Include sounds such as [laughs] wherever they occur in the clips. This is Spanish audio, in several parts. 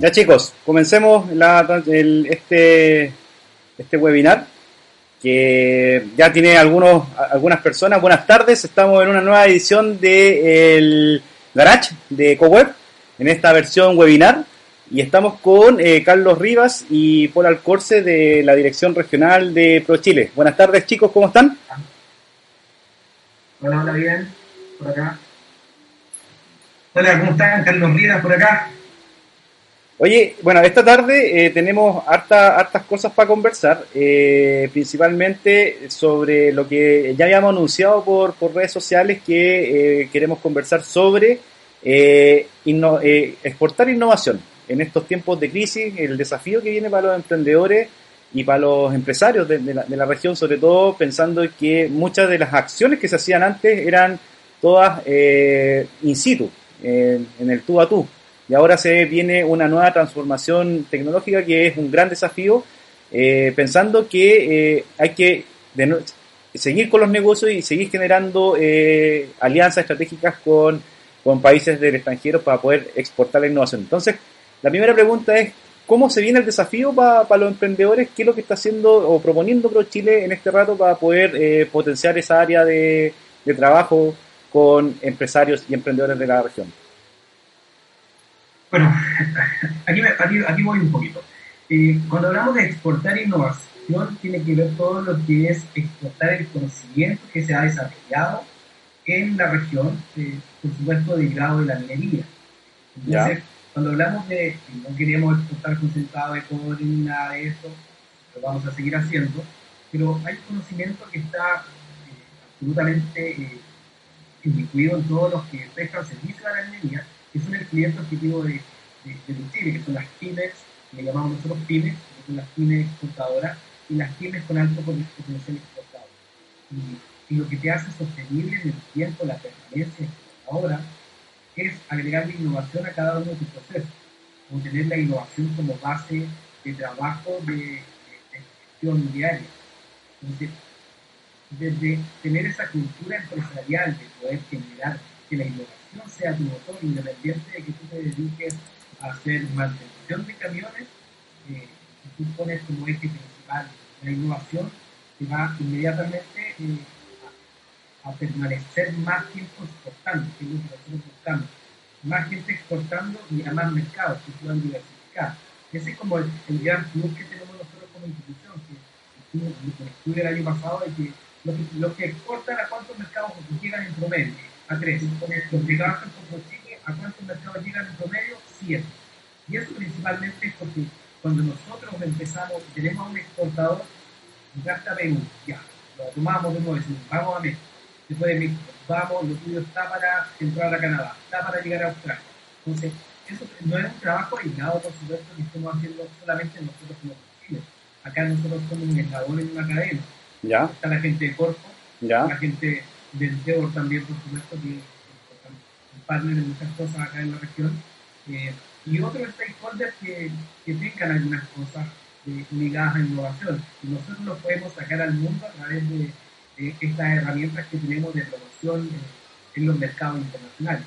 Ya chicos, comencemos este, este webinar que ya tiene algunos, algunas personas. Buenas tardes, estamos en una nueva edición de el Garage de CoWeb, en esta versión webinar. Y estamos con eh, Carlos Rivas y Paul Alcorce de la Dirección Regional de ProChile. Buenas tardes chicos, ¿cómo están? Hola, hola, bien, por acá. Hola, ¿cómo están? Carlos Rivas por acá. Oye, bueno, esta tarde eh, tenemos harta, hartas cosas para conversar, eh, principalmente sobre lo que ya habíamos anunciado por, redes sociales que eh, queremos conversar sobre exportar innovación en estos tiempos de crisis, el desafío que viene para los emprendedores y para los empresarios de, la, de la, región, sobre todo pensando que muchas de las acciones que se hacían antes eran todas in situ, en el tú a tú y ahora se viene una nueva transformación tecnológica que es un gran desafío, eh, pensando que eh, hay que seguir con los negocios y seguir generando eh, alianzas estratégicas con, con países del extranjero para poder exportar la innovación. Entonces, la primera pregunta es, ¿cómo se viene el desafío para los emprendedores? ¿Qué es lo que está haciendo o proponiendo ProChile en este rato para poder potenciar esa área de, de trabajo con empresarios y emprendedores de la región? Bueno, [laughs] aquí, aquí, voy un poquito. Eh, cuando hablamos de exportar innovación, tiene que ver todo lo que es exportar el conocimiento que se ha desarrollado en la región, eh, por supuesto, grado de la minería. Entonces, cuando hablamos de no queremos exportar concentrado de cobre ni nada de eso, lo vamos a seguir haciendo, pero hay conocimiento que está eh, absolutamente incluido en todos los que prestan servicio a la minería que son el cliente objetivo de, de, de que son las pymes, le llamamos nosotros pymes, que son las pymes exportadoras, y las pymes con alto potencial exportador. Y, y, lo que te hace sostenible en el tiempo la permanencia exportadora es agregarle innovación a cada uno de tus procesos, o tener la innovación como base de trabajo de, gestión diaria. Entonces, desde tener esa cultura empresarial de poder generar que la innovación no sea tu motor, independiente de que tú te dediques a hacer mantención de camiones, eh, tú pones como eje principal la innovación, que va inmediatamente eh, a, permanecer más tiempo exportando, que es lo que. Más gente exportando y a más mercados que puedan diversificar. Ese es como el, gran plus que tenemos nosotros como institución, que estudio el año pasado de que los que, los que exportan a cuántos mercados llegan en promedio a tres. Los que trabajan con Chile, ¿a cuántos mercados llegan en promedio? Siete. Y eso principalmente es porque cuando nosotros empezamos, tenemos un exportador, gasta Perú, ya, lo tomamos de nuevo, decimos, vamos a México, después de México, vamos, lo tuyo está para entrar a Canadá, está para llegar a Australia. Entonces, eso no es un trabajo aislado, por supuesto, que estamos haciendo solamente nosotros como Chile. Acá nosotros somos un eslabón en una cadena. ¿Ya? Está la gente de Corpo, ¿Ya? la gente del Endeavor también, por supuesto, que es un partner en muchas cosas acá en la región, eh, y otros stakeholders que, que tengan algunas cosas ligadas a innovación. Y nosotros lo podemos sacar al mundo a través de, estas herramientas que tenemos de promoción en los mercados internacionales.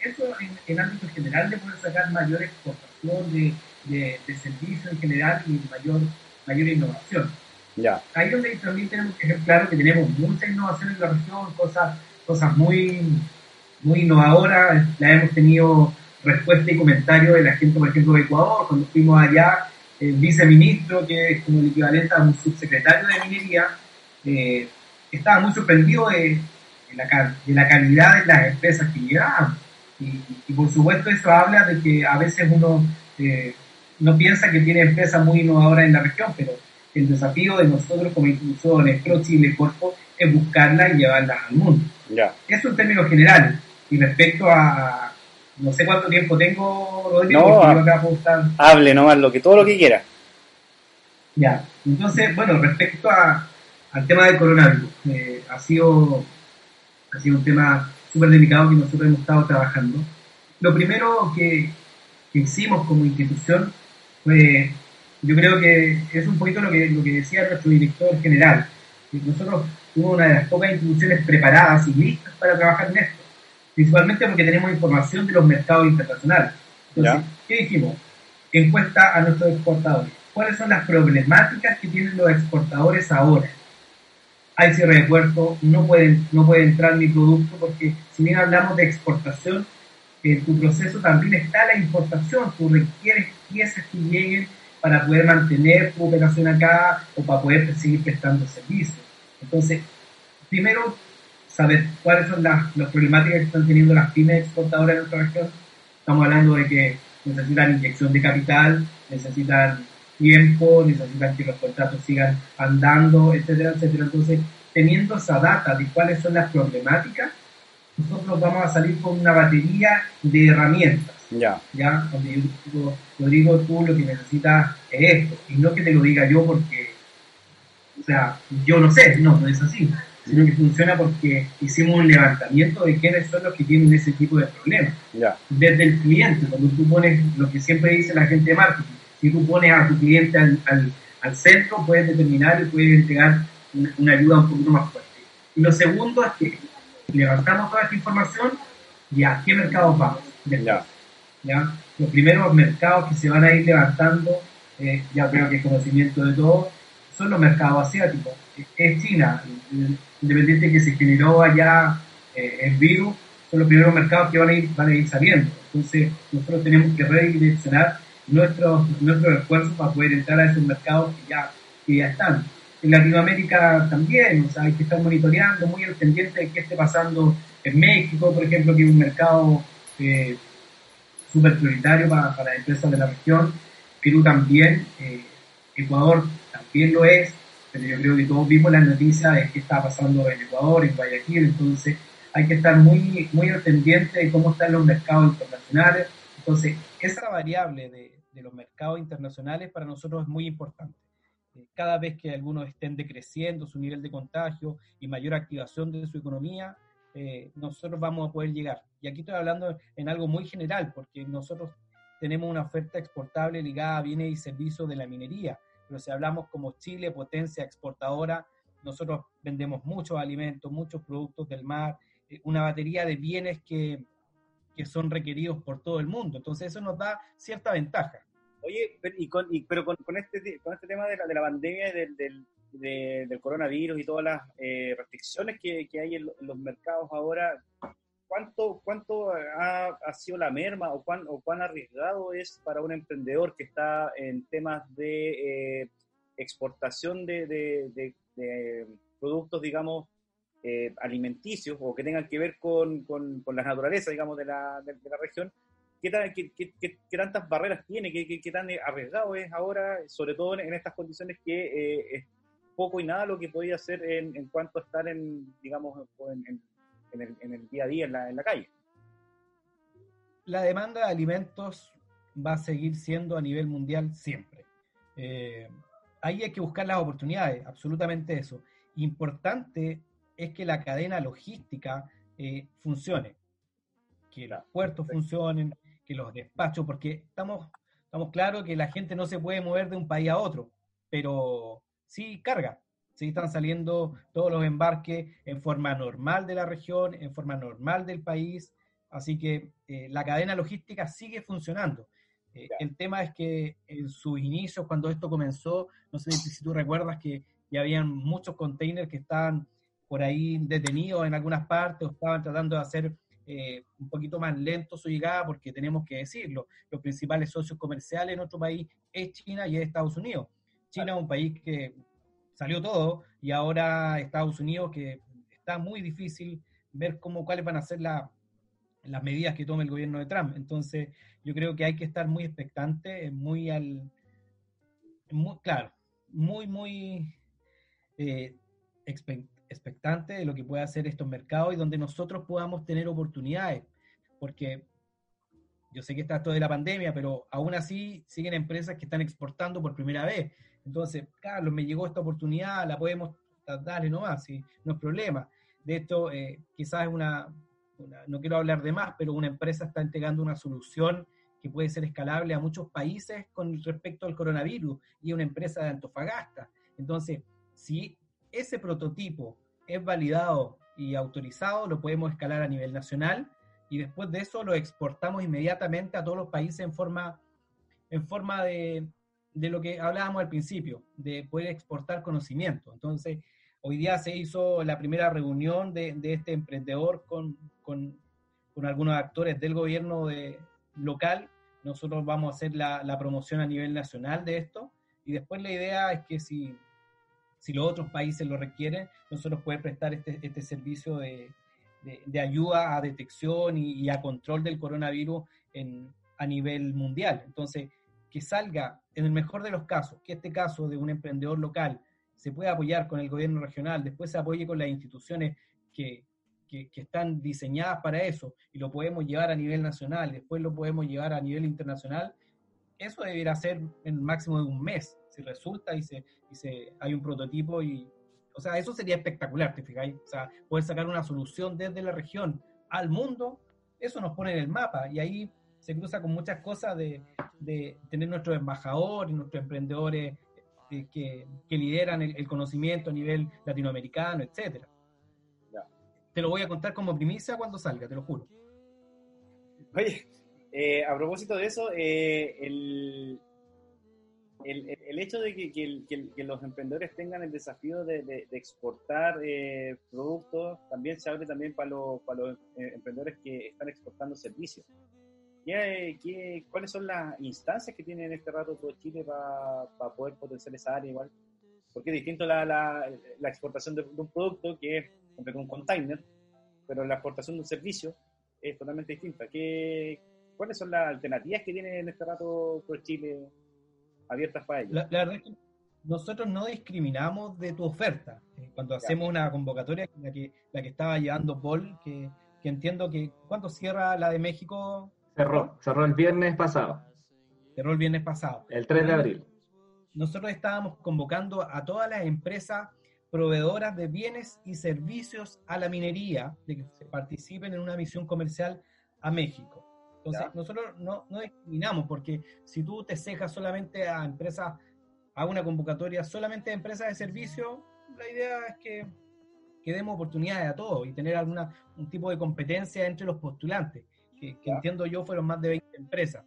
Eso en, ámbito general de poder sacar mayor exportación de, de, de servicios en general y mayor, mayor innovación. Ya. Ahí donde también tenemos que ser claro que tenemos mucha innovación en la región, cosas, cosas muy, muy innovadoras. La hemos tenido respuesta y comentario de la gente, por ejemplo, de Ecuador, cuando fuimos allá, el viceministro, que es como el equivalente a un subsecretario de minería, eh, estaba muy sorprendido de, la, de, la, calidad de las empresas que llegaban. Y, por supuesto eso habla de que a veces uno eh, no piensa que tiene empresas muy innovadoras en la región, pero el desafío de nosotros como instituciones, Pro Chile, Corpo, es buscarla y llevarla al mundo. Ya. Eso en términos generales. Y respecto a, no sé cuánto tiempo tengo, Rodrigo, no, porque yo acá puedo estar... Hable nomás, lo que, todo lo que quiera. Ya, entonces, bueno, respecto a, al tema del coronavirus, eh, ha, sido, ha sido un tema súper delicado que nosotros hemos estado trabajando. Lo primero que, que hicimos como institución fue yo creo que es un poquito lo que, lo que decía nuestro director general. Nosotros somos una de las pocas instituciones preparadas y listas para trabajar en esto, principalmente porque tenemos información de los mercados internacionales. Entonces, ¿qué dijimos? encuesta a nuestros exportadores. ¿Cuáles son las problemáticas que tienen los exportadores ahora? Hay cierre de puerto, no puede, no puede entrar mi producto porque si bien hablamos de exportación, en tu proceso también está la importación. Tú requieres piezas que lleguen para poder mantener tu operación acá o para poder seguir prestando servicios. Entonces, primero, saber cuáles son las, las problemáticas que están teniendo las pymes exportadoras de nuestra región. Estamos hablando de que necesitan inyección de capital, necesitan tiempo, necesitan que los contratos sigan andando, etcétera, etcétera. Entonces, teniendo esa data de cuáles son las problemáticas, nosotros vamos a salir con una batería de herramientas. Ya. Ya, donde yo digo, tú lo que necesitas es esto, y no que te lo diga yo porque, o sea, yo no sé, no, no es así, sino que funciona porque hicimos un levantamiento de quiénes son los que tienen ese tipo de problemas. Ya. Desde el cliente, cuando tú pones lo que siempre dice la gente de marketing, si tú pones a tu cliente al, al, al centro, puedes determinar y puedes entregar una, una ayuda un poquito más fuerte. Y lo segundo es que levantamos toda esta información y a qué mercados vamos. Ya. ¿Ya? Los primeros mercados que se van a ir levantando, eh, ya creo que es conocimiento de todos, son los mercados asiáticos. Es China, independiente que se generó allá eh, el virus, son los primeros mercados que van a ir, van a ir saliendo. Entonces, nosotros tenemos que redireccionar nuestros nuestros esfuerzos para poder entrar a esos mercados que ya, que ya están. En Latinoamérica también, o sea, hay que estar monitoreando, muy al pendiente de qué esté pasando en México, por ejemplo, que es un mercado eh, súper prioritario para, para empresas de la región. Perú también, eh, Ecuador también lo es, pero yo creo que todos vimos las noticias de qué está pasando en Ecuador, en Guayaquil, entonces hay que estar muy, muy pendiente de cómo están los mercados internacionales. Entonces, esa variable de, de los mercados internacionales para nosotros es muy importante. Eh, Cada vez que algunos estén decreciendo su nivel de contagio y mayor activación de su economía, eh, nosotros vamos a poder llegar. Y aquí estoy hablando en algo muy general, porque nosotros tenemos una oferta exportable ligada a bienes y servicios de la minería, pero si hablamos como Chile, potencia exportadora, nosotros vendemos muchos alimentos, muchos productos del mar, eh, una batería de bienes que, que son requeridos por todo el mundo. Entonces eso nos da cierta ventaja. Oye, pero, y con, este, te- con este tema de la, de la pandemia del, del, de- del coronavirus y todas las eh, restricciones que, que hay en, en los mercados ahora, ¿cuánto, cuánto ha, ha sido la merma o cuán, o cuán arriesgado es para un emprendedor que está en temas de eh, exportación de, de productos, digamos, eh, alimenticios o que tengan que ver con, con, con la naturaleza, digamos, de la, la región? ¿Qué, tan- qué- qué- qué- qué tantas barreras tiene? ¿Qué, qué- tan arriesgado es ahora, sobre todo en, estas condiciones que eh, es poco y nada lo que podía hacer en, cuanto a estar en, digamos, en- en el, en el día a día en la, en la calle? la demanda de alimentos va a seguir siendo a nivel mundial siempre. Eh, ahí hay que buscar las oportunidades, absolutamente eso. Importante es que la cadena logística eh, funcione, que los puertos funcionen, que los despachos, porque estamos, estamos claros que la gente no se puede mover de un país a otro, pero sí carga. Sí están saliendo todos los embarques en forma normal de la región, en forma normal del país, Así que eh, la cadena logística sigue funcionando. Eh, el tema es que en sus inicios, cuando esto comenzó, no sé si tú recuerdas que ya habían muchos containers que estaban por ahí detenidos en algunas partes o estaban tratando de hacer eh, un poquito más lento su llegada, porque tenemos que decirlo, los principales socios comerciales en nuestro país es China y es Estados Unidos. China es un país que salió todo y ahora Estados Unidos que está muy difícil ver cómo cuáles van a ser la, las medidas que tome el gobierno de Trump. Entonces, yo creo que hay que estar muy expectante, muy al. Muy, claro, muy, muy eh, expe- expectante de lo que puede hacer estos mercados y donde nosotros podamos tener oportunidades. Porque yo sé que está todo de la pandemia, pero aún así siguen empresas que están exportando por primera vez. Entonces, Carlos, me llegó esta oportunidad, la podemos darle nomás, ¿sí? no es problema. De esto, eh, quizás es una, una, no quiero hablar de más, pero una empresa está entregando una solución que puede ser escalable a muchos países con respecto al coronavirus y una empresa de Antofagasta. Entonces, si ese prototipo es validado y autorizado, lo podemos escalar a nivel nacional y después de eso lo exportamos inmediatamente a todos los países en forma, en forma de, de lo que hablábamos al principio, de poder exportar conocimiento. Entonces, hoy día se hizo la primera reunión de, de este emprendedor con, con, con, algunos actores del gobierno de, local. Nosotros vamos a hacer la, la, promoción a nivel nacional de esto. Y después la idea es que si, si los otros países lo requieren, nosotros podemos prestar este, este servicio de, de, de, ayuda a detección y, y, a control del coronavirus en, a nivel mundial. Entonces, que salga, en el mejor de los casos, que este caso de un emprendedor local se pueda apoyar con el gobierno regional, después se apoye con las instituciones que, que, están diseñadas para eso y lo podemos llevar a nivel nacional, después lo podemos llevar a nivel internacional, eso debería ser en máximo de un mes, si resulta y se, y se hay un prototipo y, o sea, eso sería espectacular, ¿te fijáis? O sea, poder sacar una solución desde la región al mundo, eso nos pone en el mapa y ahí se cruza con muchas cosas de, de tener nuestros embajadores, nuestros emprendedores eh, que, que, lideran el, el, conocimiento a nivel latinoamericano, etcétera. Te lo voy a contar como primicia cuando salga, te lo juro. Oye, eh, a propósito de eso, eh, el, el, el, hecho de que, que, que, los emprendedores tengan el desafío de, de, de exportar eh, productos también se abre también para los, para los emprendedores que están exportando servicios. ¿Qué, qué, cuáles son las instancias que tiene en este rato todo Chile para pa poder potenciar esa área igual? Porque es distinto la, la, la exportación de, de, un producto que es un container, pero la exportación de un servicio es totalmente distinta. ¿Qué, ¿Cuáles son las alternativas que tiene en este rato todo Chile abiertas para ellos? La, la, verdad es que nosotros no discriminamos de tu oferta. Eh, cuando hacemos una convocatoria, la que, la que estaba llevando Paul, que, que entiendo que, ¿cuánto cierra la de México? Cerró, cerró el viernes pasado. Cerró el viernes pasado. El 3 de abril. Nosotros estábamos convocando a todas las empresas proveedoras de bienes y servicios a la minería de que participen en una misión comercial a México. Entonces, ¿Ya? nosotros no, no, discriminamos porque si tú te cejas solamente a empresas, a una convocatoria solamente de empresas de servicio, la idea es que, que demos oportunidades a todos y tener alguna, un tipo de competencia entre los postulantes que, que entiendo yo fueron más de 20 empresas.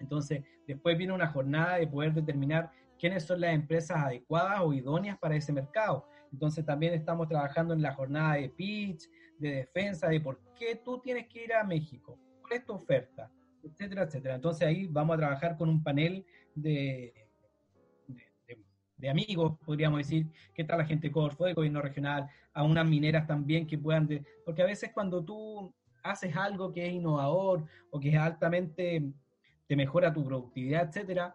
Entonces, después viene una jornada de poder determinar quiénes son las empresas adecuadas o idóneas para ese mercado. Entonces, también estamos trabajando en la jornada de pitch, de defensa, de por qué tú tienes que ir a México, cuál es tu oferta, etcétera, etcétera. Entonces, ahí vamos a trabajar con un panel de, de, amigos, podríamos decir, qué tal la gente de Corfo, de gobierno regional, a unas mineras también que puedan, de, porque a veces cuando tú haces algo que es innovador o que es altamente te mejora tu productividad, etcétera,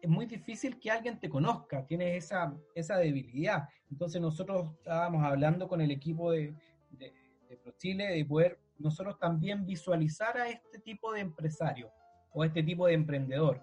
es muy difícil que alguien te conozca, tienes esa, esa debilidad. Entonces nosotros estábamos hablando con el equipo de, de, de ProChile de poder nosotros también visualizar a este tipo de empresario o a este tipo de emprendedor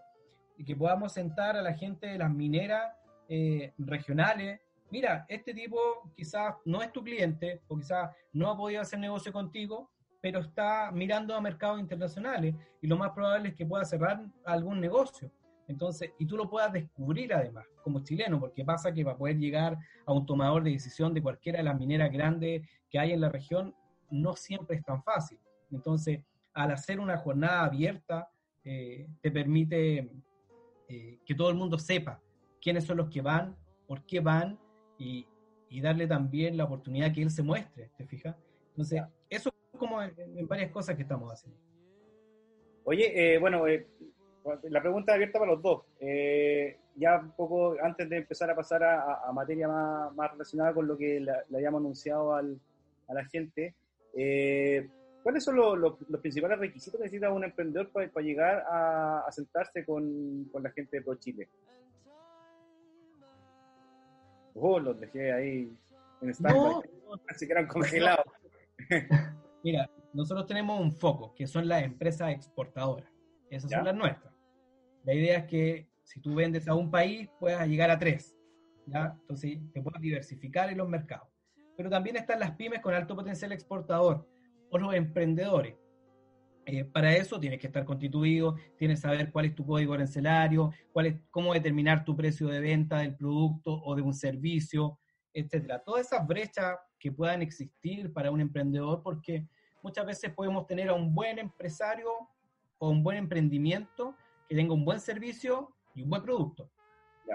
y que podamos sentar a la gente de las mineras eh, regionales. Mira, este tipo quizás no es tu cliente o quizás no ha podido hacer negocio contigo, pero está mirando a mercados internacionales y lo más probable es que pueda cerrar algún negocio. Entonces, y tú lo puedas descubrir además como chileno, porque pasa que para poder llegar a un tomador de decisión de cualquiera de las mineras grandes que hay en la región, no siempre es tan fácil. Entonces, al hacer una jornada abierta, eh, te permite eh, que todo el mundo sepa quiénes son los que van, por qué van y, y darle también la oportunidad que él se muestre, ¿te fijas? Entonces, eso como en, en, varias cosas que estamos haciendo. Oye, eh, bueno, eh, la pregunta abierta para los dos. Eh, ya un poco antes de empezar a pasar a, a materia más, más, relacionada con lo que le, hayamos anunciado al, a la gente, eh, ¿cuáles son los, los, los, principales requisitos que necesita un emprendedor para, para llegar a, a, sentarse con, con la gente de ProChile? Oh, los dejé ahí en stand no. se quedan congelados. [laughs] Mira, nosotros tenemos un foco, que son las empresas exportadoras. Esas ¿Ya? son las nuestras. La idea es que si tú vendes a un país, puedas llegar a tres. ¿ya? Entonces, te puedas diversificar en los mercados. Pero también están las pymes con alto potencial exportador o los emprendedores. Eh, para eso tienes que estar constituido, tienes que saber cuál es tu código arancelario, cuál es, cómo determinar tu precio de venta del producto o de un servicio, etcétera. Todas esas brechas que puedan existir para un emprendedor, porque muchas veces podemos tener a un buen empresario o un buen emprendimiento que tenga un buen servicio y un buen producto.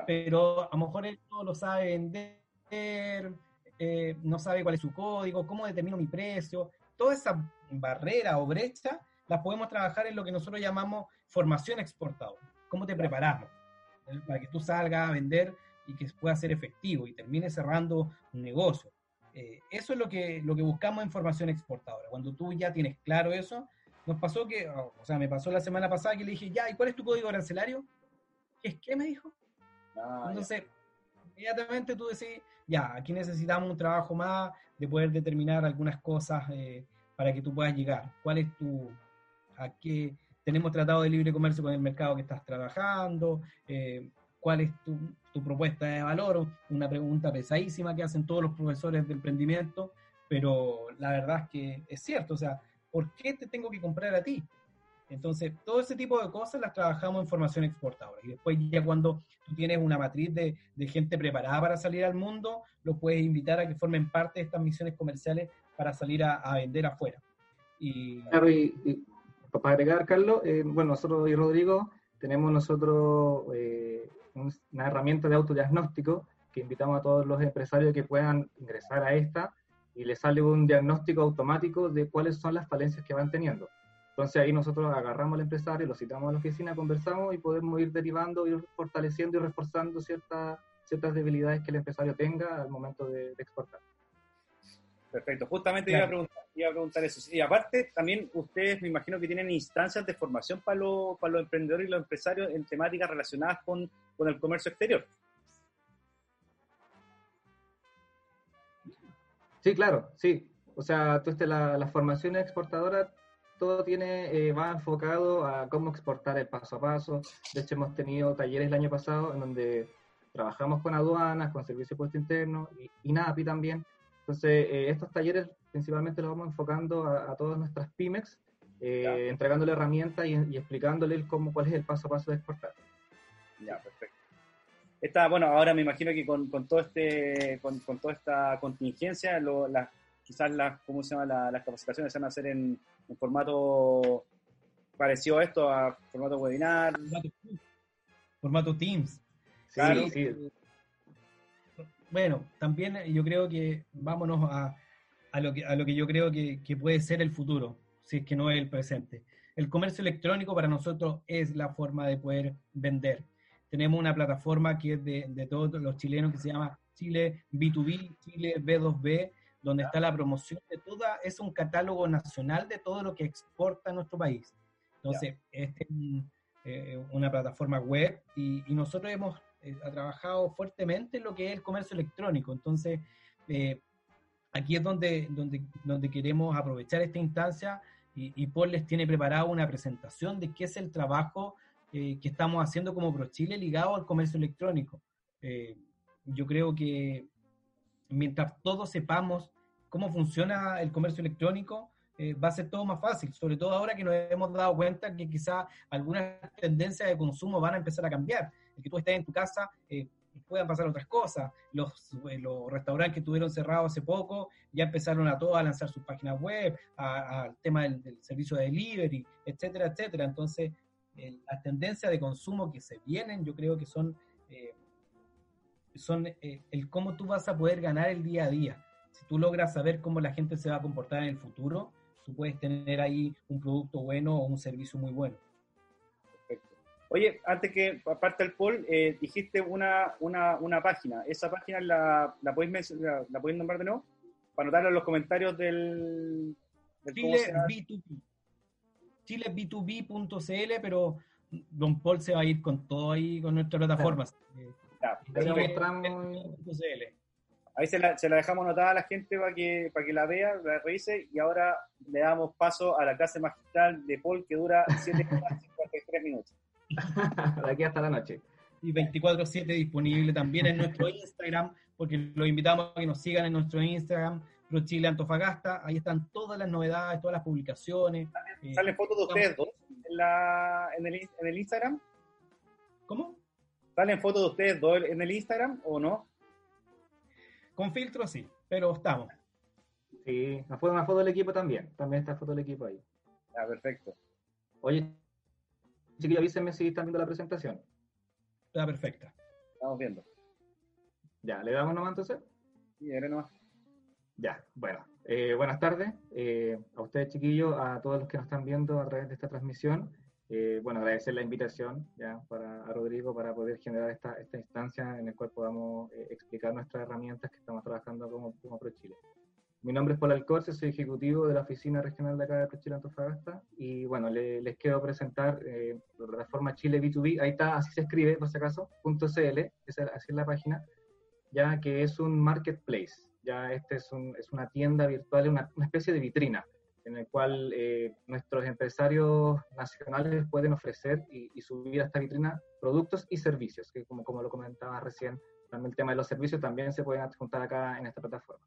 Pero a lo mejor él no lo sabe vender, eh, no sabe cuál es su código, cómo determino mi precio. Toda esa barrera o brecha las podemos trabajar en lo que nosotros llamamos formación exportadora. ¿Cómo te preparamos? ¿eh? Para que tú salgas a vender y que pueda ser efectivo y termine cerrando un negocio. Eh, eso es lo que, lo que buscamos en formación exportadora. Cuando tú ya tienes claro eso, nos pasó que, o sea, me pasó la semana pasada que le dije, ya, ¿y cuál es tu código arancelario? ¿Qué es qué? Me dijo. Ah, ya. Entonces, inmediatamente tú decís, ya, aquí necesitamos un trabajo más de poder determinar algunas cosas eh, para que tú puedas llegar. ¿Cuál es tu, a qué tenemos tratado de libre comercio con el mercado que estás trabajando? Eh, ¿Cuál es tu, tu propuesta de valor? Una pregunta pesadísima que hacen todos los profesores de emprendimiento, pero la verdad es que es cierto, o sea, ¿por qué te tengo que comprar a ti? Entonces, todo ese tipo de cosas las trabajamos en formación exportadora. Y después ya cuando tú tienes una matriz de, de gente preparada para salir al mundo, lo puedes invitar a que formen parte de estas misiones comerciales para salir a, vender afuera. Y Claro, y, para agregar, Carlos, eh, bueno, nosotros y Rodrigo tenemos nosotros eh, una herramienta de autodiagnóstico que invitamos a todos los empresarios que puedan ingresar a esta y les sale un diagnóstico automático de cuáles son las falencias que van teniendo. Entonces ahí nosotros agarramos al empresario, lo citamos a la oficina, conversamos y podemos ir derivando, ir fortaleciendo y reforzando ciertas ciertas debilidades que el empresario tenga al momento de, de exportar. Perfecto, justamente Claro. iba, a preguntar, iba a preguntar eso. Y aparte, también ustedes me imagino que tienen instancias de formación para los, para los emprendedores y los empresarios en temáticas relacionadas con, con el comercio exterior. Sí, claro, sí. O sea, tú, este, la, la formación exportadora, todo tiene, eh, va enfocado a cómo exportar el paso a paso. De hecho, hemos tenido talleres el año pasado en donde trabajamos con aduanas, con servicio de puesto interno y, y NAPI también. Entonces, eh, estos talleres principalmente los vamos enfocando a, a todas nuestras pymes, eh, entregándole herramientas y, y explicándole el cómo, cuál es el paso a paso de exportar. Ya, perfecto. Esta, bueno, ahora me imagino que con, con todo este, con, con toda esta contingencia, lo, las, quizás las, ¿cómo se llama? La- las capacitaciones se van a hacer en, en formato parecido a esto, a formato webinar. formato, formato Teams. Sí, Claro. sí, Bueno, también yo creo que vámonos a, a lo, que, a lo que yo creo que, que puede ser el futuro, si es que no es el presente. El comercio electrónico para nosotros es la forma de poder vender. Tenemos una plataforma que es de, de todos los chilenos que se llama Chile B2B, Chile B2B, donde está la promoción de toda, es un catálogo nacional de todo lo que exporta nuestro país. Entonces, este es eh, una plataforma web y, y nosotros hemos eh, ha trabajado fuertemente en lo que es el comercio electrónico. Entonces, eh, aquí es donde, donde, donde queremos aprovechar esta instancia y, y Paul les tiene preparada una presentación de qué es el trabajo eh, que estamos haciendo como ProChile ligado al comercio electrónico. Eh, yo creo que mientras todos sepamos cómo funciona el comercio electrónico, eh, va a ser todo más fácil, sobre todo ahora que nos hemos dado cuenta que quizá algunas tendencias de consumo van a empezar a cambiar. El que tú estés en tu casa, eh, puedan pasar otras cosas. Los, eh, los restaurantes que estuvieron cerrados hace poco ya empezaron a todos a lanzar sus páginas web, al tema del, servicio de delivery, etcétera, etcétera. Entonces, eh, las tendencias de consumo que se vienen, yo creo que son, son el cómo tú vas a poder ganar el día a día. Si tú logras saber cómo la gente se va a comportar en el futuro, tú puedes tener ahí un producto bueno o un servicio muy bueno. Oye, antes que aparte del poll, eh, dijiste una, una, una página. ¿Esa página la, la, podéis, la, la podéis nombrar de nuevo? Para anotarla en los comentarios del... Chile se llama. B2B. Chile B2B.cl, pero Don Paul se va a ir con todo ahí, con nuestra plataforma. Ya, Ahí lo Chile- mostramos. B2B.cl. Ahí se la, se la dejamos anotada a la gente para que, para que la vea, la revise, y ahora le damos paso a la clase magistral de Paul que dura 7 horas y 53 minutos. [laughs] de aquí hasta la noche. y 24/7 disponible también en nuestro [laughs] Instagram, porque los invitamos a que nos sigan en nuestro Instagram, ProChile Antofagasta, ahí están todas las novedades, todas las publicaciones. Eh, ¿Salen fotos de ustedes dos en, la, en, el, en el Instagram? ¿Cómo? ¿Salen fotos de ustedes dos en el Instagram o no? Con filtro sí, pero estamos. Sí, una foto, una foto del equipo también. También está foto del equipo ahí. Ya, perfecto. Oye, chiquillos, avísenme si están viendo la presentación. Está perfecta. Estamos viendo. Ya, ¿le damos nomás entonces? Sí, era nomás. Ya, bueno. Eh, buenas tardes eh, a ustedes, chiquillos, a todos los que nos están viendo a través de esta transmisión. Eh, bueno, agradecer la invitación ya para a Rodrigo para poder generar esta, esta instancia en la cual podamos eh, explicar nuestras herramientas que estamos trabajando como, como ProChile. Mi nombre es Paul Alcorce, soy ejecutivo de la oficina regional de acá de ProChile Antofagasta y bueno, le- les quiero presentar eh, la plataforma Chile B2B, ahí está, así se escribe por si acaso, .cl, esa, así es la página, ya que es un marketplace, ya este es, un, es una tienda virtual, una, una especie de vitrina en el cual eh, nuestros empresarios nacionales pueden ofrecer y, y subir a esta vitrina productos y servicios, que como, como lo comentaba recién, también el tema de los servicios también se pueden adjuntar acá en esta plataforma.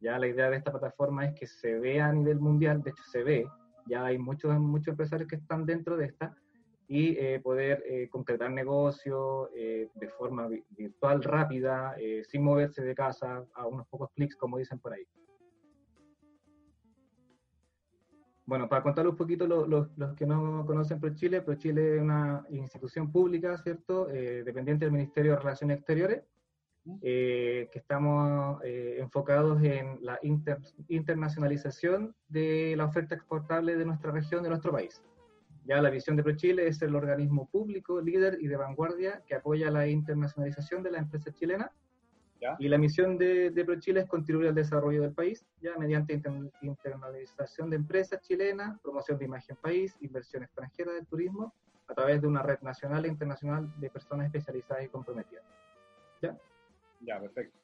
Ya la idea de esta plataforma es que se vea a nivel mundial, de hecho se ve, ya hay muchos, muchos empresarios que están dentro de esta, y eh, poder eh, concretar negocios eh, de forma vi- virtual, rápida, eh, sin moverse de casa, a unos pocos clics, como dicen por ahí. Bueno, para contar un poquito lo- lo- los que no conocen ProChile, ProChile es una institución pública, ¿cierto? Eh, dependiente del Ministerio de Relaciones Exteriores, eh, que estamos eh, enfocados en la inter- internacionalización de la oferta exportable de nuestra región, de nuestro país. Ya la visión de ProChile es el organismo público, líder y de vanguardia que apoya la internacionalización de la empresa chilena. Ya. Y la misión de, de ProChile es contribuir al desarrollo del país, ya mediante inter- internacionalización de empresas chilenas, promoción de imagen país, inversión extranjera del turismo, a través de una red nacional e internacional de personas especializadas y comprometidas. ¿Ya? Ya, perfecto.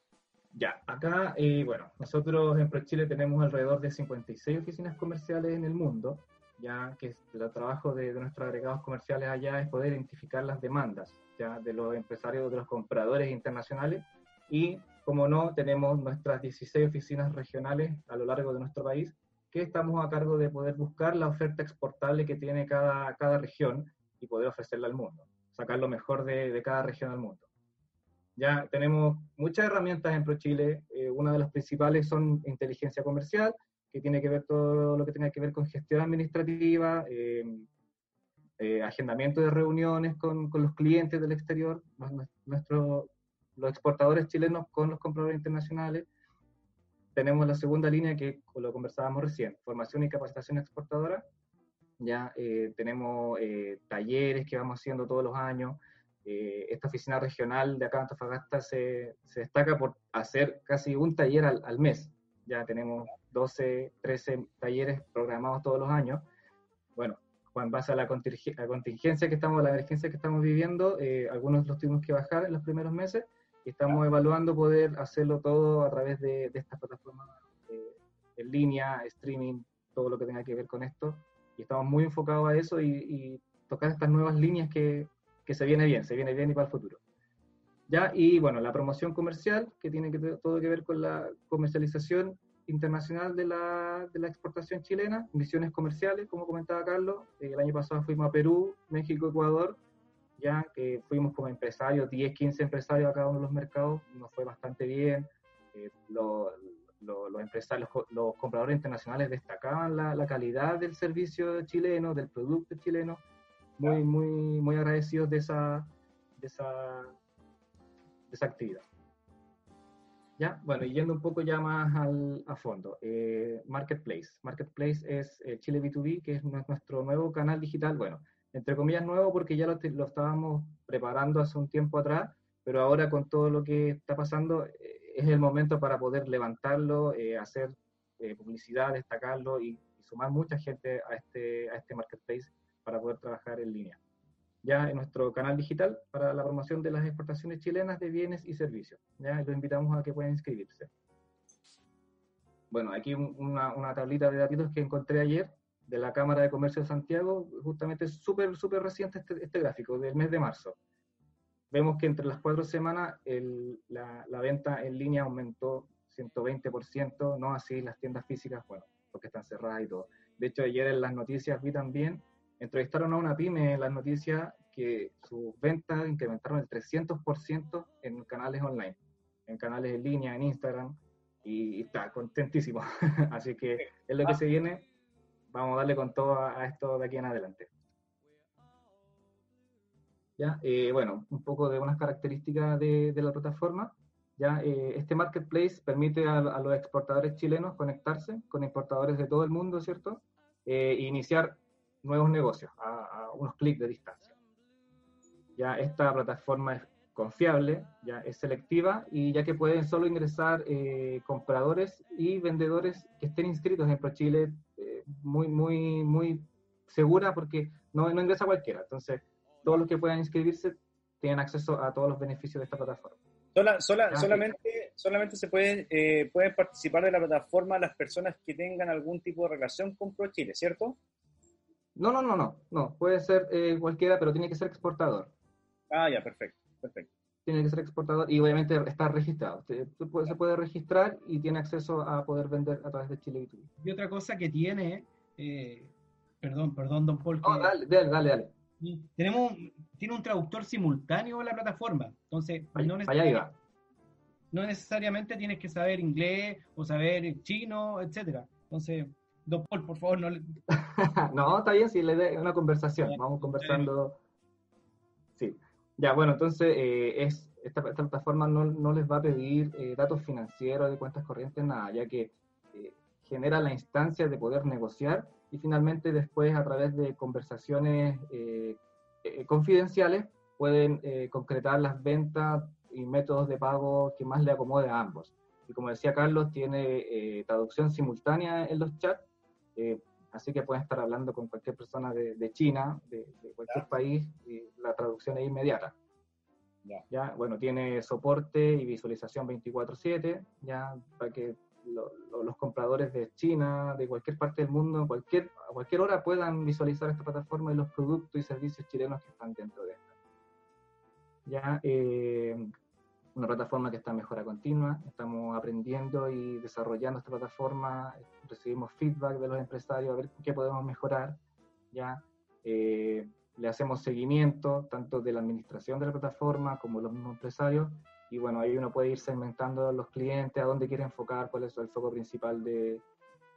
Ya, acá, eh, bueno, nosotros en ProChile tenemos alrededor de 56 oficinas comerciales en el mundo, ya que el trabajo de, de nuestros agregados comerciales allá es poder identificar las demandas ya de los empresarios, de los compradores internacionales y, como no, tenemos nuestras 16 oficinas regionales a lo largo de nuestro país que estamos a cargo de poder buscar la oferta exportable que tiene cada, cada región y poder ofrecerla al mundo, sacar lo mejor de, de cada región al mundo. Ya tenemos muchas herramientas en ProChile. Eh, una de las principales son inteligencia comercial, que tiene que ver todo lo que tenga que ver con gestión administrativa, eh, eh, agendamiento de reuniones con, con los clientes del exterior, nuestro- los exportadores chilenos con los compradores internacionales. Tenemos la segunda línea que lo conversábamos recién, formación y capacitación exportadora. Ya eh, tenemos eh, talleres que vamos haciendo todos los años, eh, esta oficina regional de acá de Antofagasta se, se destaca por hacer casi un taller al, al mes. Ya tenemos 12, 13 talleres programados todos los años. Bueno, en base a la contingencia que estamos, la emergencia que estamos viviendo, eh, algunos los tuvimos que bajar en los primeros meses y estamos evaluando poder hacerlo todo a través de, de estas plataformas eh, en línea, streaming, todo lo que tenga que ver con esto. Y estamos muy enfocados a eso y, y tocar estas nuevas líneas que, que se viene bien, se viene bien y para el futuro. Ya, y bueno, la promoción comercial, que tiene que todo que ver con la comercialización internacional de la, de la exportación chilena, misiones comerciales, como comentaba Carlos. Eh, el año pasado fuimos a Perú, México, Ecuador, ya que fuimos como empresarios, 10, 15 empresarios a cada uno de los mercados, nos fue bastante bien. Eh, lo- lo- los empresarios, los, los compradores internacionales destacaban la, la calidad del servicio chileno, del producto chileno, muy, muy, muy agradecidos de esa, de esa, de esa actividad. Ya, bueno, y yendo un poco ya más al, a fondo, eh, Marketplace. Marketplace es eh, Chile B2B, que es nu- nuestro nuevo canal digital, bueno, entre comillas nuevo porque ya lo, lo estábamos preparando hace un tiempo atrás, pero ahora con todo lo que está pasando eh, es el momento para poder levantarlo, hacer publicidad, destacarlo y, y sumar mucha gente a este, a este Marketplace para poder trabajar en línea ya en nuestro canal digital para la promoción de las exportaciones chilenas de bienes y servicios. Ya los invitamos a que puedan inscribirse. Bueno, aquí un- una, una tablita de datitos que encontré ayer de la Cámara de Comercio de Santiago, justamente súper, súper reciente este, este gráfico del mes de marzo. Vemos que entre las cuatro semanas el- la, la venta en línea aumentó 120%, no así las tiendas físicas, bueno, porque están cerradas y todo. De hecho, ayer en las noticias vi también entrevistaron a una pyme en las noticias que sus ventas incrementaron el 300% en canales online, en canales en línea, en Instagram, y, y está contentísimo. [laughs] Así que es lo que se viene. Vamos a darle con todo a, a esto de aquí en adelante. ¿ya? Eh, bueno, un poco de unas características de, de la plataforma. ¿ya? Eh, este marketplace permite a, a, los exportadores chilenos conectarse con importadores de todo el mundo, ¿cierto? e iniciar nuevos negocios a, a unos clics de distancia. Ya esta plataforma es confiable, ya es selectiva y ya que pueden solo ingresar eh, compradores y vendedores que estén inscritos en ProChile, eh, muy, muy, muy segura porque no, no ingresa cualquiera. Entonces, todos los que puedan inscribirse tienen acceso a todos los beneficios de esta plataforma. Sola, sola, solamente, solamente se pueden, eh, pueden participar de la plataforma las personas que tengan algún tipo de relación con ProChile, ¿cierto? No, no, no, no, no. Puede ser eh, cualquiera, pero tiene que ser exportador. Ah, ya, perfecto, perfecto. Tiene que ser exportador y obviamente está registrado. Se puede, se puede registrar y tiene acceso a poder vender a través de Chile B2B. Y otra cosa que tiene, eh, perdón, perdón, don Paul. Oh, que, dale, dale, dale, dale. Tenemos, tiene un traductor simultáneo en la plataforma. Entonces, Allá, no, allá iba. no necesariamente tienes que saber inglés o saber chino, etcétera. Entonces, don Paul, por favor, no le... [laughs] no, está bien, si le dé una conversación. Vamos conversando. Sí. Ya, bueno, entonces eh, es, esta, esta, plataforma no, no, les va a pedir eh, datos financieros de cuentas corrientes, nada, ya que eh, genera la instancia de poder negociar y finalmente después a través de conversaciones eh, confidenciales pueden concretar las ventas y métodos de pago que más le acomode a ambos. Y como decía Carlos, tiene traducción simultánea en los chats Así que pueden estar hablando con cualquier persona de, de China, de, de cualquier ¿Ya? país, y la traducción es inmediata. ¿Ya? ¿Ya? Bueno, tiene soporte y visualización 24/7, ya para que lo, lo, los compradores de China, de cualquier parte del mundo, cualquier, a cualquier hora puedan visualizar esta plataforma y los productos y servicios chilenos que están dentro de esta. Ya, eh, una plataforma que está en mejora continua, estamos aprendiendo y desarrollando esta plataforma, recibimos feedback de los empresarios a ver qué podemos mejorar, ya eh, le hacemos seguimiento tanto de la administración de la plataforma como los mismos empresarios y bueno, ahí uno puede ir segmentando a los clientes, a dónde quiere enfocar, cuál es el foco principal de,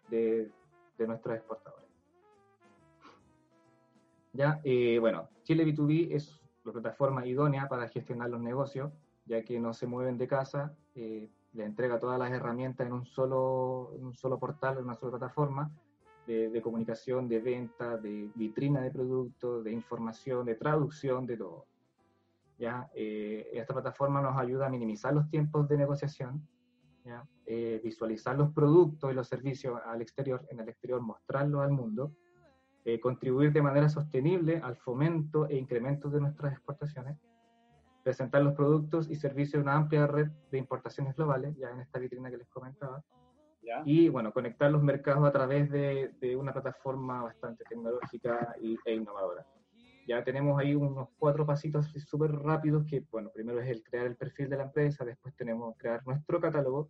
de, de nuestros exportadores. Ya, eh, bueno, Chile B2B es la plataforma idónea para gestionar los negocios, ya que no se mueven de casa, eh, entrega todas las herramientas en un solo, en un solo portal, en una sola plataforma de, de, comunicación, de venta, de vitrina de productos, de información, de traducción, de todo. ¿ya? Eh, esta plataforma nos ayuda a minimizar los tiempos de negociación, ¿ya? Eh, visualizar los productos y los servicios al exterior, en el exterior mostrarlos al mundo, eh, contribuir de manera sostenible al fomento e incremento de nuestras exportaciones, presentar los productos y servicios de una amplia red de importaciones globales, ya en esta vitrina que les comentaba, ¿Ya? y bueno, conectar los mercados a través de, de una plataforma bastante tecnológica y, e innovadora. Ya tenemos ahí unos cuatro pasitos súper rápidos que, bueno, primero es el crear el perfil de la empresa, después tenemos crear nuestro catálogo,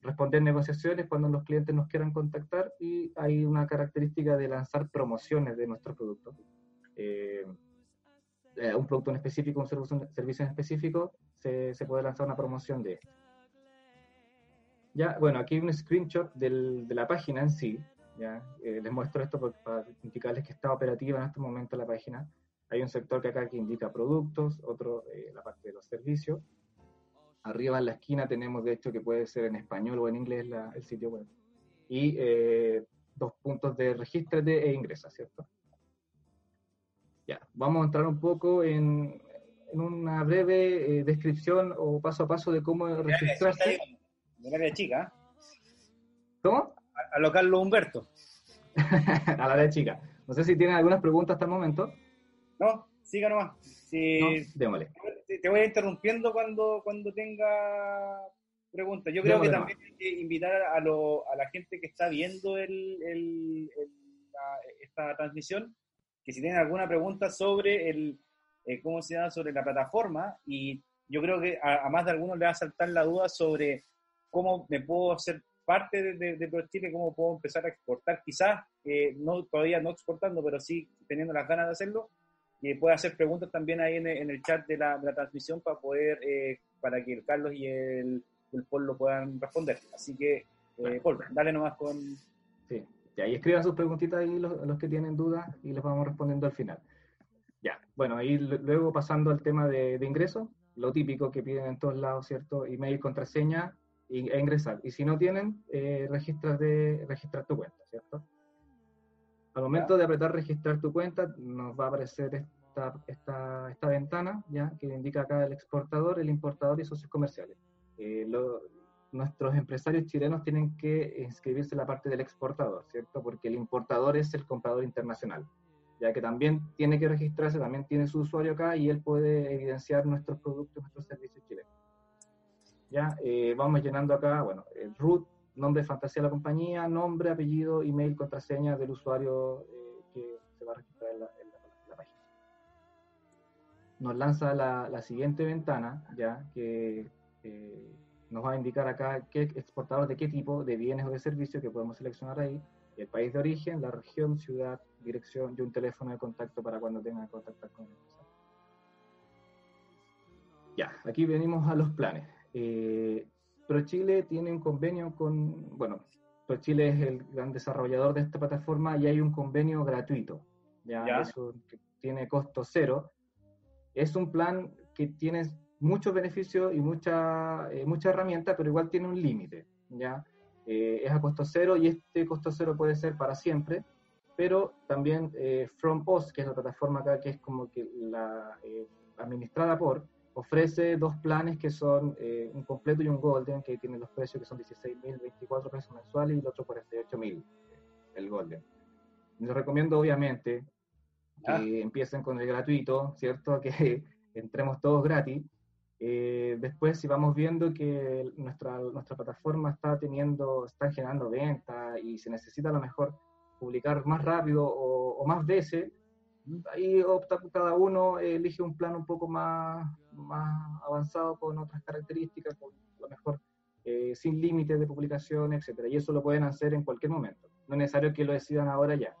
responder negociaciones cuando los clientes nos quieran contactar y hay una característica de lanzar promociones de nuestro producto. Eh, eh, un producto en específico, un servicio, servicio en específico, se, se, puede lanzar una promoción de esto. Ya, bueno, aquí hay un screenshot del, de la página en sí. Ya, eh, les muestro esto para indicarles que está operativa en este momento la página. Hay un sector que acá que indica productos, otro eh, la parte de los servicios. Arriba en la esquina tenemos, de hecho, que puede ser en español o en inglés la, el sitio web. Y eh, dos puntos de registro e ingresa, ¿cierto? Ya, vamos a entrar un poco en, en una breve eh, descripción o paso a paso de cómo registrarse. De área chica. ¿Cómo? A, a lo Carlos Humberto. [laughs] a la área chica. No sé si tienen algunas preguntas hasta el momento. No, siga nomás. Sí, no. Te, te, voy interrumpiendo cuando, cuando tenga preguntas. Yo creo démosle que también hay que invitar a, lo, a la gente que está viendo el, el, el la, esta transmisión que si tienen alguna pregunta sobre el, eh, ¿cómo se llama? Sobre la plataforma y yo creo que a, a, más de algunos le va a saltar la duda sobre cómo me puedo hacer parte de, de, de ProChile, cómo puedo empezar a exportar, quizás eh, no todavía no exportando, pero sí teniendo las ganas de hacerlo, y puede hacer preguntas también ahí en en el chat de la, de la, transmisión para poder, eh, para que el Carlos y el, el Paul lo puedan responder. Así que, eh, Paul, dale nomás con... Sí. Y ahí escriban sus preguntitas ahí los, los, que tienen dudas y les vamos respondiendo al final. Ya, bueno, ahí luego pasando al tema de, de ingreso, lo típico que piden en todos lados, ¿cierto? Email, contraseña e ingresar. Y si no tienen, eh, de, registrar tu cuenta, ¿cierto? Al momento de apretar registrar tu cuenta, nos va a aparecer esta, esta, esta ventana, ¿ya? Que indica acá el exportador, el importador y socios comerciales. Eh, nuestros empresarios chilenos tienen que inscribirse en la parte del exportador, ¿cierto? Porque el importador es el comprador internacional ya que también tiene que registrarse, también tiene su usuario acá y él puede evidenciar nuestros productos, nuestros servicios chilenos. Ya, eh, vamos llenando acá, bueno, el root, nombre fantasía de la compañía, nombre, apellido, email, contraseña del usuario eh, que se va a registrar en la, página. Nos lanza la, siguiente ventana, ya, que eh, nos va a indicar acá qué exportador de qué tipo de bienes o de servicios que podemos seleccionar ahí el país de origen, la región, ciudad, dirección y un teléfono de contacto para cuando tengan que contactar con el empresario. Ya, aquí venimos a los planes. Eh, ProChile tiene un convenio con, bueno, ProChile es el gran desarrollador de esta plataforma y hay un convenio gratuito. Ya, Eso tiene costo cero. Es un plan que tiene muchos beneficios y mucha, eh, mucha herramienta, pero igual tiene un límite. ¿ya? Eh, es a costo cero y este costo cero puede ser para siempre, pero también eh, From Us, que es la plataforma acá que es como que la eh, administrada por, ofrece dos planes que son un completo y un golden, que tienen los precios que son 16.024 pesos mensuales y el otro 48.000, el golden. Les recomiendo obviamente que ah. empiecen con el gratuito, ¿cierto? [laughs] Que entremos todos gratis eh, después, si vamos viendo que nuestra, nuestra plataforma está teniendo, está generando ventas y se necesita a lo mejor publicar más rápido o, más veces, ahí opta cada uno, elige un plan un poco más, más avanzado con otras características, con a lo mejor eh, sin límites de publicación, etcétera. Y eso lo pueden hacer en cualquier momento. No es necesario que lo decidan ahora ya.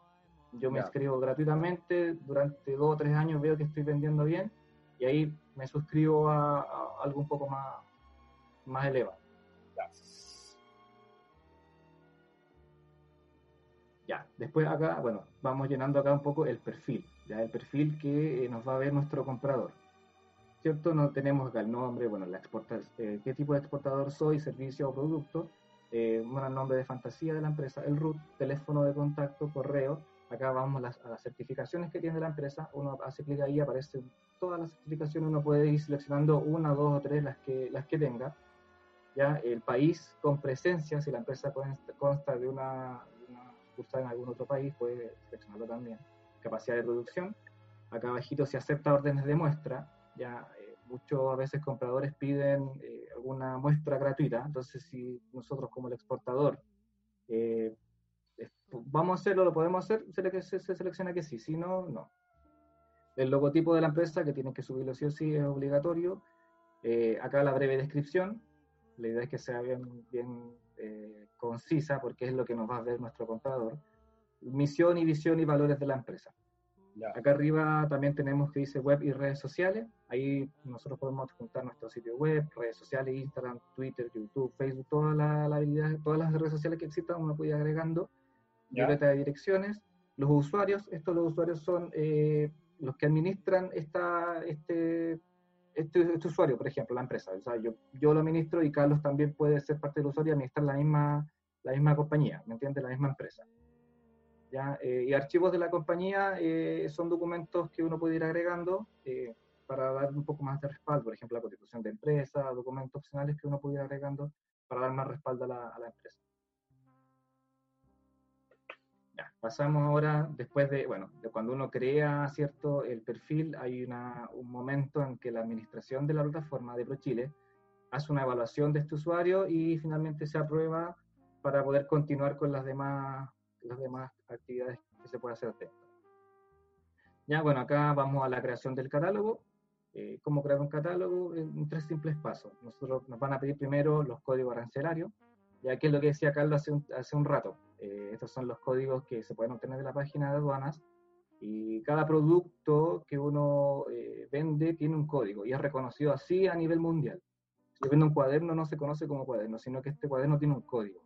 Yo me inscribo gratuitamente, durante dos o tres años veo que estoy vendiendo bien y ahí me suscribo a, algo un poco más, más elevado. Ya, después acá, bueno, vamos llenando acá un poco el perfil, ya el perfil que eh, nos va a ver nuestro comprador. ¿Cierto? No tenemos acá el nombre, bueno, la exporta, eh, qué tipo de exportador soy, servicio o producto, eh, bueno, el nombre de fantasía de la empresa, el root, teléfono de contacto, correo, acá vamos a las, certificaciones que tiene la empresa, uno hace clic ahí, aparece todas las certificaciones, uno puede ir seleccionando una, dos o tres las que, las que tenga. Ya el país con presencia, si la empresa consta de una, una en algún otro país, puede seleccionarlo también. Capacidad de producción. Acá abajito se acepta órdenes de muestra. Ya eh, muchos a veces compradores piden eh, alguna muestra gratuita. Entonces, si nosotros como el exportador eh, vamos a hacerlo, lo podemos hacer, se, se selecciona que sí, si no, no el logotipo de la empresa, que tienen que subirlo sí o sí, es obligatorio. Eh, acá la breve descripción, la idea es que sea bien, bien eh, concisa, porque es lo que nos va a ver nuestro contador. Misión y visión y valores de la empresa. Acá arriba también tenemos que dice web y redes sociales. Ahí nosotros podemos juntar nuestro sitio web, redes sociales, Instagram, Twitter, YouTube, Facebook, todas las habilidades, todas las redes sociales que existan, uno puede ir agregando. Libreta de direcciones. Los usuarios, estos los usuarios son eh, los que administran esta, este, este, este, usuario, por ejemplo, la empresa. O sea, yo, yo lo administro y Carlos también puede ser parte del usuario y administrar la misma, la misma compañía, ¿me entiendes? La misma empresa. ¿Ya? Eh, y archivos de la compañía eh, son documentos que uno puede ir agregando eh, para dar un poco más de respaldo, por ejemplo, la constitución de empresa, documentos opcionales que uno puede ir agregando para dar más respaldo a la, a la empresa. Pasamos ahora, después de, bueno, de cuando uno crea, ¿cierto?, el perfil, hay una, un momento en que la administración de la plataforma de ProChile hace una evaluación de este usuario y finalmente se aprueba para poder continuar con las demás, las demás actividades que se puede hacer. Ya, bueno, acá vamos a la creación del catálogo. Eh, ¿Cómo crear un catálogo? En tres simples pasos. Nosotros nos van a pedir primero los códigos arancelarios, ya que es lo que decía Carlos hace hace un rato eh, estos son los códigos que se pueden obtener de la página de aduanas y cada producto que uno eh, vende tiene un código y es reconocido así a nivel mundial. Si yo vendo un cuaderno no se conoce como cuaderno, sino que este cuaderno tiene un código.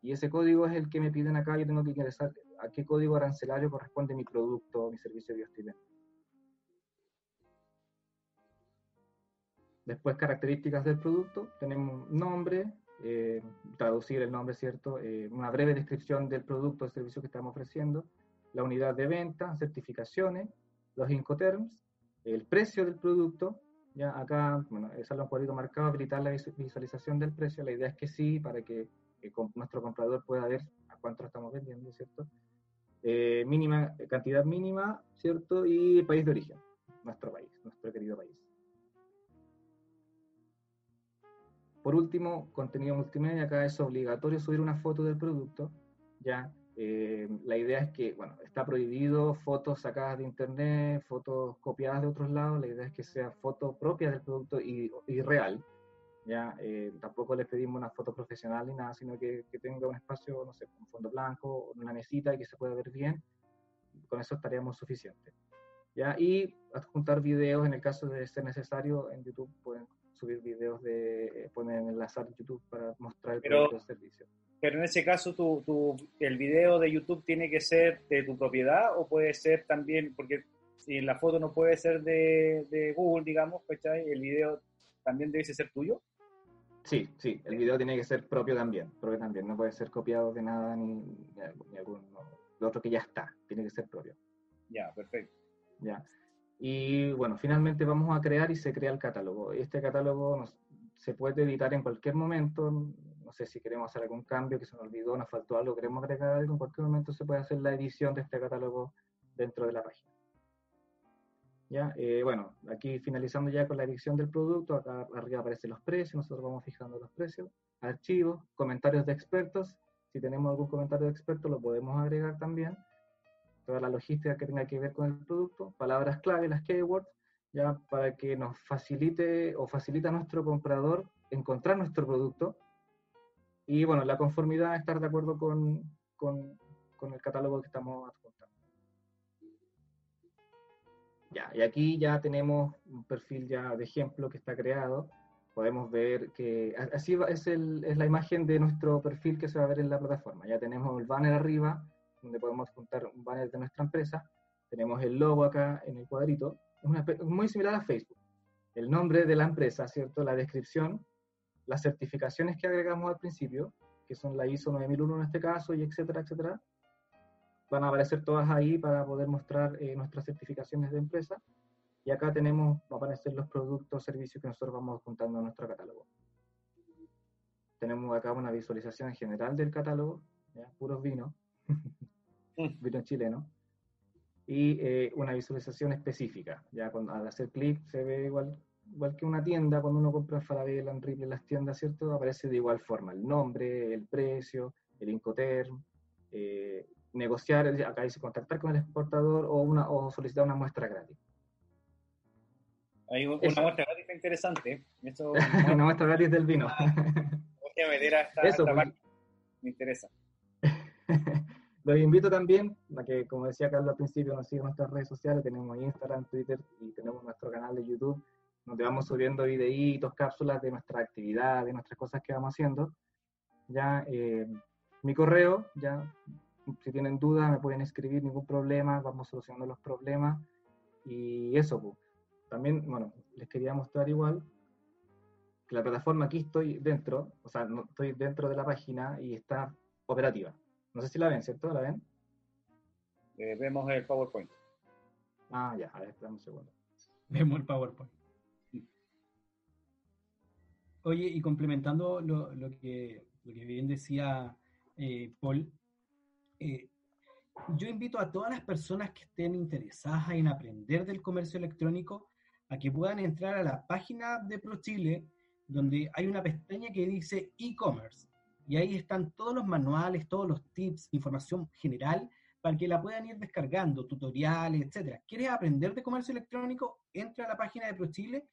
Y ese código es el que me piden acá, yo tengo que ingresar a qué código arancelario corresponde mi producto o mi servicio biostimulante. Después características del producto, tenemos nombre, eh, traducir el nombre, ¿cierto? Eh, una breve descripción del producto o servicio que estamos ofreciendo, la unidad de venta, certificaciones, los Incoterms, el precio del producto. Ya acá, bueno, es algo un cuadrito marcado, habilitar la visualización del precio. La idea es que sí, para que nuestro comprador pueda ver a cuánto estamos vendiendo, ¿cierto? Eh, mínima, cantidad mínima, ¿cierto? Y país de origen, nuestro país, nuestro querido país. Por último, contenido multimedia, acá es obligatorio subir una foto del producto, ¿ya? Eh, la idea es que, bueno, está prohibido fotos sacadas de internet, fotos copiadas de otros lados, la idea es que sea foto propia del producto y, y real, ¿ya? Eh, tampoco les pedimos una foto profesional ni nada, sino que, que, tenga un espacio, no sé, un fondo blanco, una mesita y que se pueda ver bien, con eso estaríamos suficientes. ¿ya? Y adjuntar videos, en el caso de ser necesario, en YouTube pueden subir videos de, eh, pueden enlazar YouTube para mostrar el pero, servicio. Pero en ese caso, tu, tu, ¿el video de YouTube tiene que ser de tu propiedad o puede ser también, porque si la foto no puede ser de, de Google, digamos, ¿El video también debe ser tuyo? Sí, sí, el video tiene que ser propio también, propio también, no puede ser copiado de nada ni, ni algún de otro que ya está, tiene que ser propio. Ya, perfecto. Ya. Y bueno, finalmente vamos a crear y se crea el catálogo. Este catálogo se puede editar en cualquier momento. No sé si queremos hacer algún cambio, que se nos olvidó, nos faltó algo, queremos agregar algo. En cualquier momento se puede hacer la edición de este catálogo dentro de la página. ¿Ya? Eh, bueno, aquí finalizando ya con la edición del producto, acá arriba aparecen los precios, nosotros vamos fijando los precios, archivos, comentarios de expertos. Si tenemos algún comentario de experto, lo podemos agregar también toda la logística que tenga que ver con el producto, palabras clave, las keywords, ya para que nos facilite o facilita a nuestro comprador encontrar nuestro producto. Y bueno, la conformidad, estar de acuerdo con, con, con el catálogo que estamos adjuntando. Ya, y aquí ya tenemos un perfil ya de ejemplo que está creado. Podemos ver que así es, el, es la imagen de nuestro perfil que se va a ver en la plataforma. Ya tenemos el banner arriba, donde podemos juntar un banner de nuestra empresa. Tenemos el logo acá en el cuadrito. Es muy similar a Facebook. El nombre de la empresa, ¿cierto? La descripción, las certificaciones que agregamos al principio, que son la ISO 9001 en este caso, y etcétera, etcétera. Van a aparecer todas ahí para poder mostrar eh, nuestras certificaciones de empresa. Y acá tenemos, van a aparecer los productos, servicios que nosotros vamos juntando en nuestro catálogo. Tenemos acá una visualización general del catálogo, ¿ya? puros vinos. [laughs] vino chileno, y eh, una visualización específica. Ya al hacer clic se ve igual, igual que una tienda, cuando uno compra Falabella, en Ripley, las tiendas, ¿cierto? Aparece de igual forma el nombre, el precio, el Incoterm, eh, negociar, acá dice contactar con el exportador o, una, o solicitar una muestra gratis. Hay una muestra gratis interesante. [laughs] una muestra gratis del vino. [laughs] Voy a meter a esta, Eso, pues. Me interesa. Los invito también a que, como decía Carlos al principio, nos sigan nuestras redes sociales. Tenemos Instagram, Twitter y tenemos nuestro canal de YouTube, donde vamos subiendo videitos, cápsulas de nuestra actividad, de nuestras cosas que vamos haciendo. Ya, eh, mi correo, ya, si tienen dudas, me pueden escribir, ningún problema, vamos solucionando los problemas. Y eso, pues. También, bueno, les quería mostrar igual que la plataforma aquí estoy dentro, o sea, no, estoy dentro de la página y está operativa. No sé si la ven, ¿cierto? ¿La ven? Eh, vemos el PowerPoint. Ah, ya, a ver, espera un segundo. Vemos el PowerPoint. Oye, y complementando lo, que, bien decía eh, Paul, eh, yo invito a todas las personas que estén interesadas en aprender del comercio electrónico a que puedan entrar a la página de ProChile, donde hay una pestaña que dice e-commerce. Y ahí están todos los manuales, todos los tips, información general para que la puedan ir descargando, tutoriales, etcétera. ¿Quieres aprender de comercio electrónico? Entra a la página de ProChile,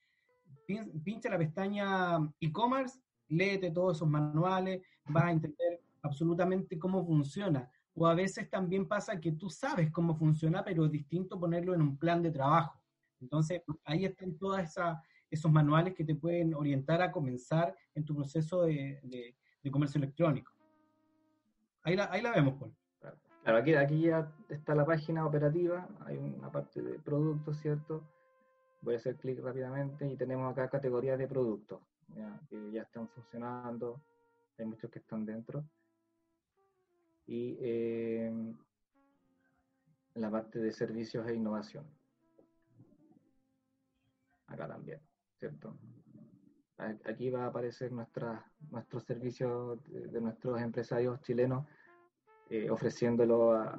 pincha la pestaña e-commerce, léete todos esos manuales, vas a entender absolutamente cómo funciona. O a veces también pasa que tú sabes cómo funciona, pero es distinto ponerlo en un plan de trabajo. Entonces, ahí están todos esos manuales que te pueden orientar a comenzar en tu proceso de, de comercio electrónico. Ahí la, ahí la vemos, Paul. Claro, aquí, aquí ya está la página operativa, hay una parte de productos, ¿cierto? voy a hacer clic rápidamente y tenemos acá categorías de productos que ya están funcionando, hay muchos que están dentro. Y eh, la parte de servicios e innovación. Acá también, ¿cierto? Aquí va a aparecer nuestra, nuestros servicios de, nuestros empresarios chilenos eh, ofreciéndolo a,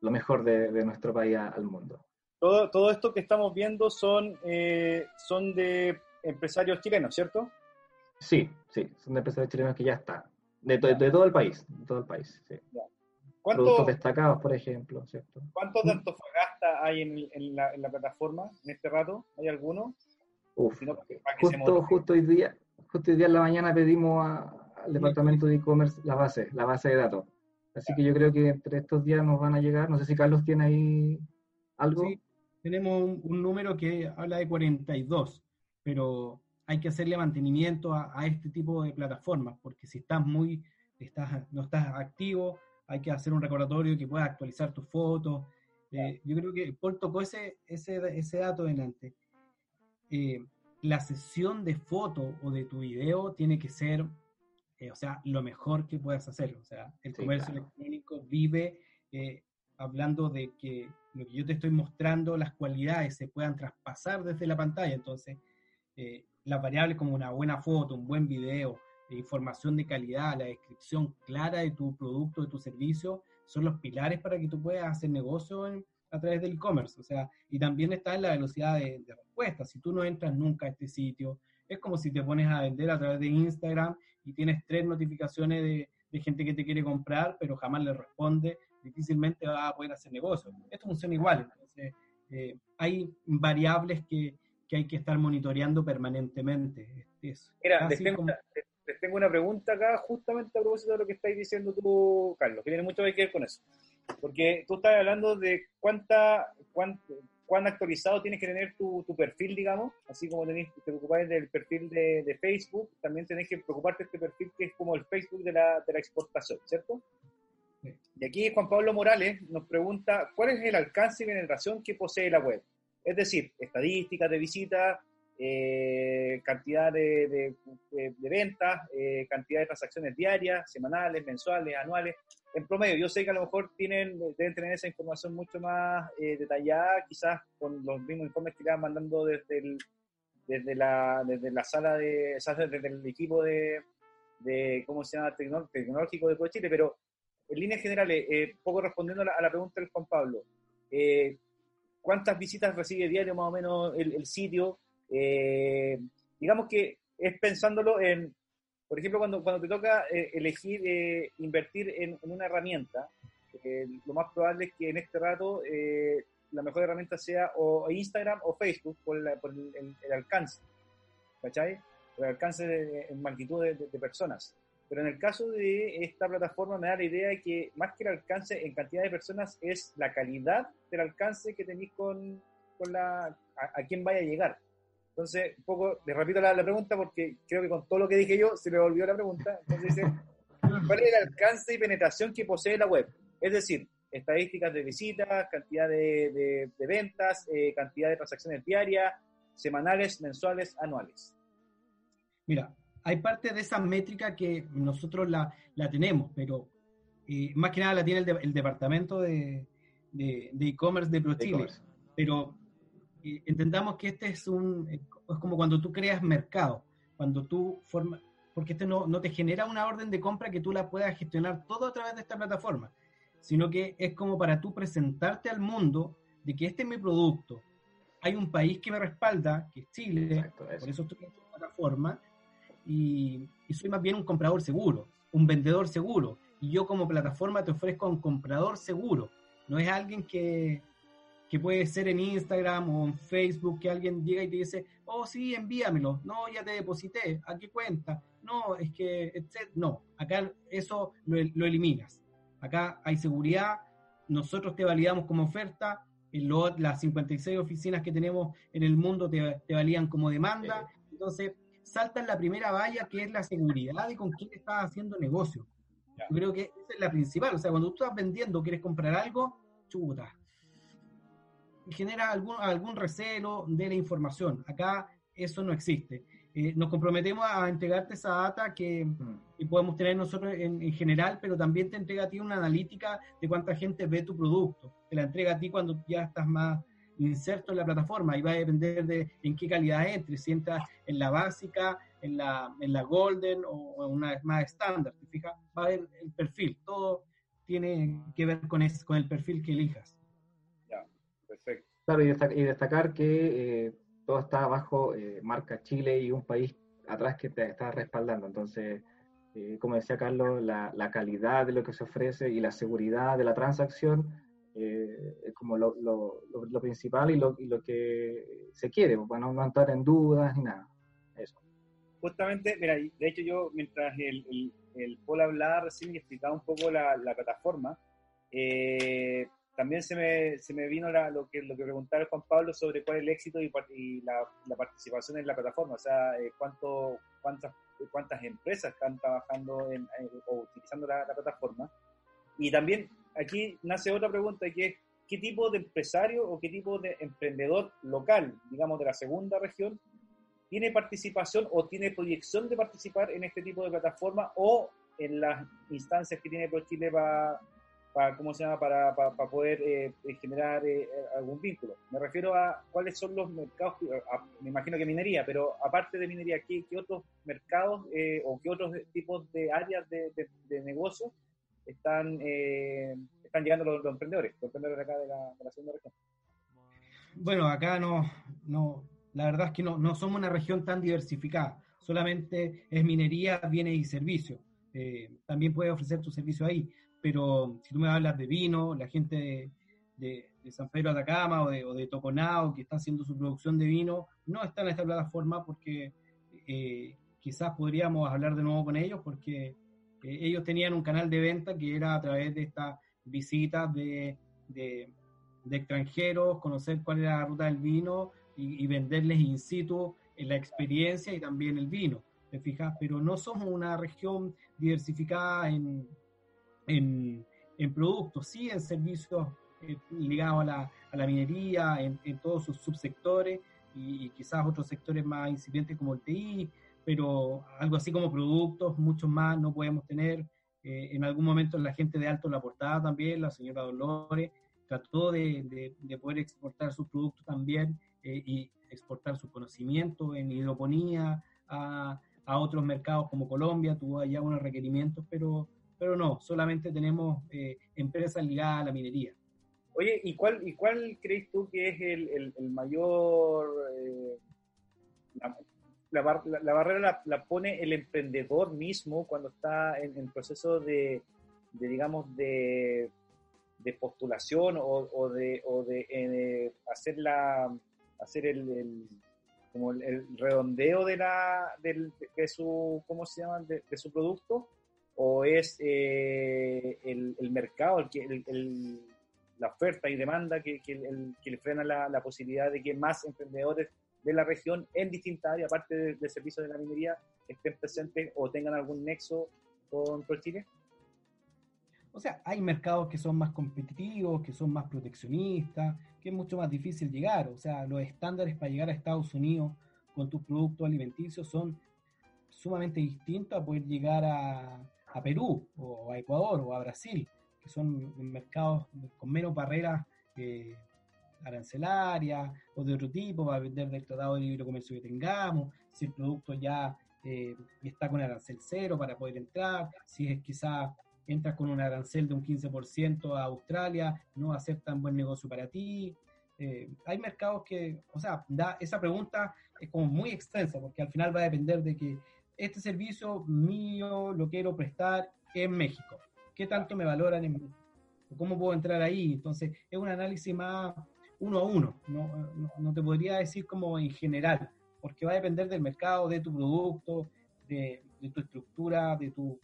lo mejor de, nuestro país al mundo. Todo, todo, esto que estamos viendo son, eh, son de empresarios chilenos, ¿cierto? Sí, sí, son de empresarios chilenos que ya están. De, de, todo el país, de todo el país, sí. Productos destacados, por ejemplo, ¿cierto? ¿Cuántos de Antofagasta hay en, en, la, en la plataforma en este rato? ¿Hay alguno? Uf, justo, justo, hoy día, justo hoy día en la mañana pedimos al departamento de e-commerce la base, la base de datos. Así que yo creo que entre estos días nos van a llegar. No sé si Carlos tiene ahí algo. Sí, tenemos un, número que habla de 42, pero hay que hacerle mantenimiento a, este tipo de plataformas, porque si estás muy, estás, no estás activo, hay que hacer un recordatorio que pueda actualizar tus fotos. Eh, yo creo que Paul tocó ese, ese, ese dato delante. Eh, la sesión de foto o de tu video tiene que ser, eh, o sea, lo mejor que puedas hacer. O sea, el comercio electrónico vive eh, hablando de que lo que yo te estoy mostrando, las cualidades se puedan traspasar desde la pantalla. Entonces, las variables como una buena foto, un buen video, información de calidad, la descripción clara de tu producto, de tu servicio, son los pilares para que tú puedas hacer negocio en, a través del e-commerce, o sea, y también está en la velocidad de, respuesta. Si tú no entras nunca a este sitio, es como si te pones a vender a través de Instagram y tienes tres notificaciones de, gente que te quiere comprar, pero jamás le responde, difícilmente va a poder hacer negocio. Esto funciona igual, entonces eh, hay variables que, que, hay que estar monitoreando permanentemente. Mira, les tengo, tengo, una pregunta acá justamente a propósito de lo que estáis diciendo tú, Carlos, que tiene mucho que ver con eso. Porque tú estás hablando de cuánta, cuán, cuán actualizado tienes que tener tu, tu, perfil, digamos, así como tenés, te preocupáis del perfil de, de, Facebook, también tenés que preocuparte de este perfil que es como el Facebook de la, de la exportación, ¿cierto? Y aquí Juan Pablo Morales nos pregunta, ¿cuál es el alcance y penetración que posee la web? Es decir, estadísticas de visitas, eh, cantidad de, de, ventas, eh, cantidad de transacciones diarias, semanales, mensuales, anuales en promedio. Yo sé que a lo mejor tienen, deben tener esa información mucho más eh, detallada, quizás con los mismos informes que le van mandando desde, desde, la, desde la sala de, desde el equipo de, de ¿cómo se llama?, tecnológico de Chile, pero en líneas generales, eh, poco respondiendo a la, pregunta del Juan Pablo, eh, ¿cuántas visitas recibe diario más o menos el sitio? Digamos que es pensándolo en por ejemplo, cuando, cuando te toca eh, elegir eh, invertir en, una herramienta, eh, lo más probable es que en este rato la mejor herramienta sea o Instagram o Facebook por, el, alcance, ¿cachai? Por el alcance en magnitud de, personas. Pero en el caso de esta plataforma me da la idea de que más que el alcance en cantidad de personas es la calidad del alcance que tenéis con, con la, a, a quién vaya a llegar. Entonces, un poco, le repito la, pregunta porque creo que con todo lo que dije yo se me volvió la pregunta. Entonces dice, ¿cuál es el alcance y penetración que posee la web? Es decir, estadísticas de visitas, cantidad de, ventas, eh, cantidad de transacciones diarias, semanales, mensuales, anuales. Mira, hay parte de esa métrica que nosotros la, tenemos, pero eh, más que nada la tiene el, departamento de e-commerce de, ProChile. Pero entendamos que este es un, es como cuando tú creas mercado, cuando tú formas, porque este no, no te genera una orden de compra que tú la puedas gestionar todo a través de esta plataforma, sino que es como para tú presentarte al mundo de que este es mi producto, hay un país que me respalda, que es Chile, por eso estoy en esta plataforma, y, y soy más bien un comprador seguro, un vendedor seguro, y yo como plataforma te ofrezco a un comprador seguro, no es alguien que, que puede ser en Instagram o en Facebook, que alguien llega y te dice, oh sí, envíamelo, no, ya te deposité, ¿a qué cuenta? No, es que, no, acá eso lo, eliminas. Acá hay seguridad, nosotros te validamos como oferta, las 56 oficinas que tenemos en el mundo te, te validan como demanda, entonces salta la primera valla que es la seguridad de con quién estás haciendo negocio. Yo creo que esa es la principal, o sea, cuando tú estás vendiendo, quieres comprar algo, chuta, genera algún, algún recelo de la información. Acá eso no existe. Eh, nos comprometemos a entregarte esa data que, que podemos tener nosotros en, en, general, pero también te entrega a ti una analítica de cuánta gente ve tu producto. Te la entrega a ti cuando ya estás más inserto en la plataforma y va a depender de en qué calidad entres, si entras en la básica, en la, en la golden o en una más estándar, ¿te fijas? Va a ver el perfil, todo tiene que ver con, es, con el perfil que elijas. Claro, y, y destacar que eh, todo está bajo eh, marca Chile y un país atrás que te está respaldando. Entonces, eh, como decía Carlos, la, la, calidad de lo que se ofrece y la seguridad de la transacción eh, es como lo, lo, lo, principal y lo, y lo que se quiere, para no, no entrar en dudas ni nada. Eso. Justamente, mira, de hecho yo, mientras el, el, el Paul hablaba recién y explicaba un poco la, la plataforma, eh, también se me, se me vino la, lo, que, lo que preguntaba Juan Pablo sobre cuál es el éxito y, la, participación en la plataforma, o sea, eh, cuánto, cuántas, cuántas empresas están trabajando en, o utilizando la, la, plataforma. Y también aquí nace otra pregunta que ¿qué tipo de empresario o qué tipo de emprendedor local, digamos, de la segunda región, tiene participación o tiene proyección de participar en este tipo de plataforma o en las instancias que tiene ProChile para para, ¿cómo se llama? para, para, poder eh, generar eh, algún vínculo. Me refiero a cuáles son los mercados, me imagino que minería, pero aparte de minería, ¿qué, qué otros mercados eh, o qué otros tipos de áreas de, de, de negocio están, eh, están llegando los, los, emprendedores, los emprendedores acá de la, segunda región? Bueno, acá no, no, la verdad es que no, no somos una región tan diversificada, solamente es minería, bienes y servicios. También puedes ofrecer tu servicio ahí, pero si tú me hablas de vino, la gente de, San Pedro de Atacama o de, o Toconao que está haciendo su producción de vino, no está en esta plataforma porque eh, quizás podríamos hablar de nuevo con ellos porque eh, ellos tenían un canal de venta que era a través de estas visitas de, extranjeros, conocer cuál era la ruta del vino y, y venderles in situ la experiencia y también el vino. ¿te fijas? Pero no somos una región diversificada en, en, en productos, sí en servicios eh, ligados a la, a la minería, en, en, todos sus subsectores y, quizás otros sectores más incipientes como el TI, pero algo así como productos, muchos más no podemos tener. Eh, en algún momento la gente de Alto La Portada también, la señora Dolores, trató de, de, de poder exportar sus productos también eh, y exportar su conocimiento en hidroponía a, a otros mercados como Colombia, tuvo allá unos requerimientos, pero pero no, solamente tenemos eh, empresas ligadas a la minería. Oye, ¿y cuál, y cuál crees tú que es el, el, mayor... Eh, la, la, barrera la, pone el emprendedor mismo cuando está en, en proceso de, de, digamos, de, de postulación o, o, de, o de eh, hacer, la, hacer el, el redondeo de, la, de, de, su, ¿cómo se llama?, de su producto, o es eh, el, mercado, la oferta y demanda que, que, le frena la, la, posibilidad de que más emprendedores de la región en distintas áreas, aparte del de servicio de la minería, estén presentes o tengan algún nexo con ProChile? O sea, hay mercados que son más competitivos, que son más proteccionistas, que es mucho más difícil llegar. O sea, los estándares para llegar a Estados Unidos con tus productos alimenticios son sumamente distintos a poder llegar a, a Perú o a Ecuador o a Brasil, que son mercados con menos barreras eh, arancelarias o de otro tipo, va a vender del tratado de libre comercio que tengamos, si el producto ya eh, está con arancel cero para poder entrar, si es quizá entras con un arancel de un 15% a Australia, no va a ser tan buen negocio para ti. Eh, hay mercados que, o sea, da, esa pregunta es como muy extensa, porque al final va a depender de que este servicio mío lo quiero prestar en México. ¿Qué tanto me valoran en México? ¿Cómo puedo entrar ahí? Entonces, es un análisis más uno a uno. No, te podría decir como en general, porque va a depender del mercado, de tu producto, de, de tu estructura, de tu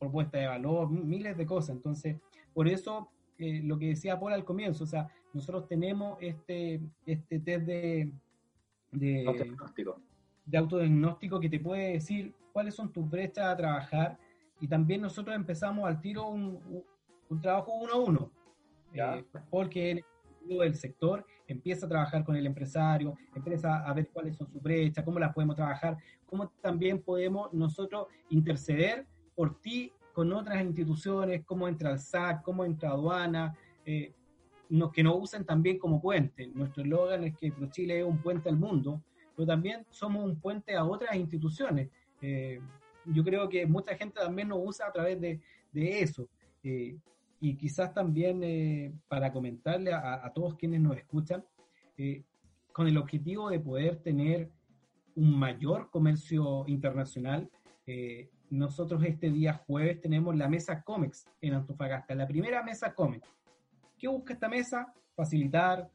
propuesta de valor, miles de cosas. Entonces, por eso eh, lo que decía Paul al comienzo, o sea, nosotros tenemos este, este test de, de, de autodiagnóstico que te puede decir cuáles son tus brechas a trabajar y también nosotros empezamos al tiro un, un trabajo uno a uno, eh, porque del sector empieza a trabajar con el empresario, empieza a ver cuáles son sus brechas, cómo las podemos trabajar, cómo también podemos nosotros interceder por ti con otras instituciones, cómo entra el SAC, cómo entra aduana, eh, que nos usen también como puente. Nuestro eslogan es que ProChile es un puente al mundo, pero también somos un puente a otras instituciones. Eh, yo creo que mucha gente también nos usa a través de, eso. Eh, y quizás también eh, para comentarle a, todos quienes nos escuchan, con el objetivo de poder tener un mayor comercio internacional, nosotros este día jueves tenemos la mesa COMEX en Antofagasta, la primera mesa COMEX. ¿Qué busca esta mesa? Facilitar,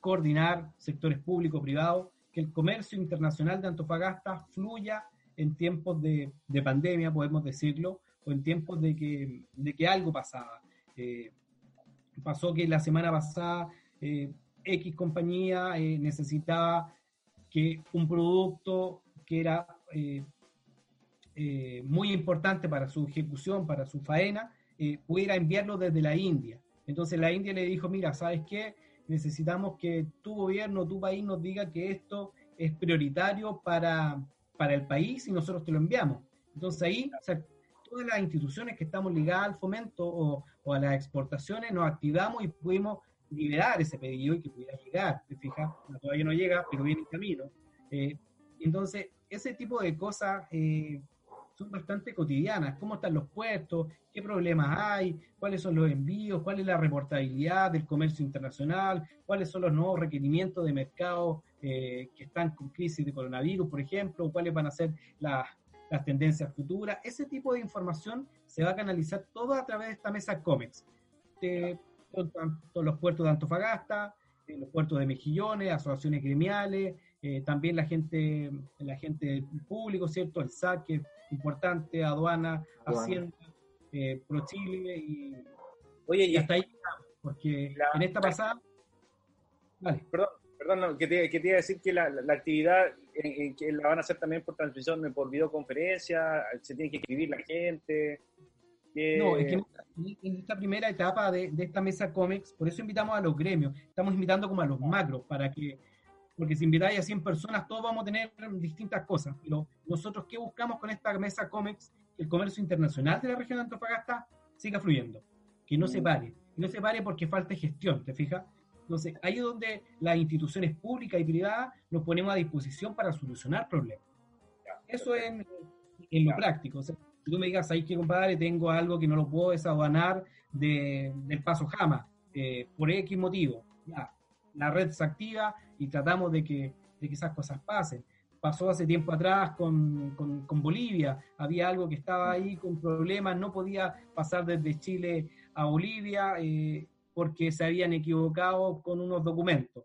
coordinar sectores públicos, privados, que el comercio internacional de Antofagasta fluya en tiempos de, pandemia, podemos decirlo, o en tiempos de que, de que algo pasaba. Eh, pasó que la semana pasada eh, X compañía eh, necesitaba que un producto que era muy importante para su ejecución, para su faena, pudiera enviarlo desde la India. Entonces la India le dijo, mira, ¿sabes qué? Necesitamos que tu gobierno, tu país nos diga que esto es prioritario para, para el país y nosotros te lo enviamos. Entonces ahí, todas las instituciones que estamos ligadas al fomento o, a las exportaciones nos activamos y pudimos liberar ese pedido y que pudiera llegar. Te fijas, todavía no llega, pero viene en camino. Eh, entonces, ese tipo de cosas eh, son bastante cotidianas. ¿Cómo están los puestos? ¿Qué problemas hay? ¿Cuáles son los envíos? ¿Cuál es la reportabilidad del comercio internacional? ¿Cuáles son los nuevos requerimientos de mercado eh, que están con crisis de coronavirus, por ejemplo, cuáles van a ser las, tendencias futuras. Ese tipo de información se va a canalizar todo a través de esta mesa COMEX. De, todos los puertos de Antofagasta, los puertos de Mejillones, asociaciones gremiales, eh, también la gente, la gente público, ¿cierto? El SAC, importante, aduana, Hacienda, Pro Chile y, Oye, y, hasta ahí, porque en esta pasada... Vale. Perdón, Perdón, que, te, que te iba a decir que la, la, actividad que la van a hacer también por transmisión, por videoconferencia, se tiene que escribir la gente. No, es que en esta primera etapa de, de, esta mesa cómics, por eso invitamos a los gremios, estamos invitando como a los macros, para que, porque si invitáis a 100 personas, todos vamos a tener distintas cosas, pero nosotros, ¿qué buscamos con esta mesa cómics? Que el comercio internacional de la región de Antofagasta siga fluyendo, que no se mm. pare, que no se pare porque falte gestión, ¿te fijas? Entonces, ahí es donde las instituciones públicas y privadas nos ponemos a disposición para solucionar problemas. Eso es en, lo práctico. si tú me digas, ahí que compadre, tengo algo que no lo puedo desaduanar de, del paso Jama, eh, por X motivo. Ya, la red se activa y tratamos de que, de que esas cosas pasen. Pasó hace tiempo atrás con, con, con, Bolivia, había algo que estaba ahí con problemas, no podía pasar desde Chile a Bolivia, eh, porque se habían equivocado con unos documentos.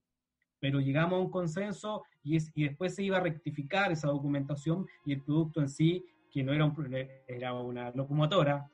Pero llegamos a un consenso y, y después se iba a rectificar esa documentación y el producto en sí, que no era, un, era una locomotora,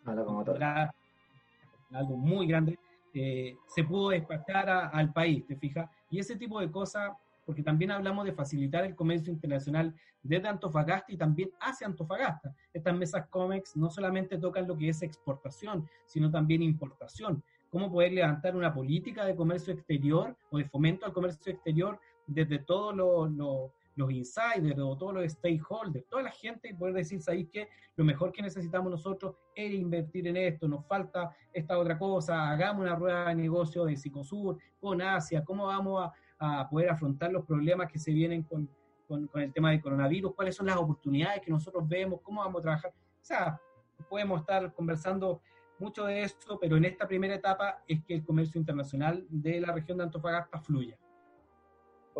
Era algo muy grande, eh, se pudo despachar al país, ¿te fijas? Y ese tipo de cosas, porque también hablamos de facilitar el comercio internacional desde Antofagasta y también hacia Antofagasta. Estas mesas COMEX no solamente tocan lo que es exportación, sino también importación cómo poder levantar una política de comercio exterior o de fomento al comercio exterior desde todos los, los, insiders o todos los stakeholders, toda la gente y poder decir, ¿sabéis que Lo mejor que necesitamos nosotros es invertir en esto, nos falta esta otra cosa, hagamos una rueda de negocio de Psicosur con Asia, cómo vamos a, poder afrontar los problemas que se vienen con, con, con el tema del coronavirus, cuáles son las oportunidades que nosotros vemos, cómo vamos a trabajar. O sea, podemos estar conversando mucho de eso, pero en esta primera etapa es que el comercio internacional de la región de Antofagasta fluya.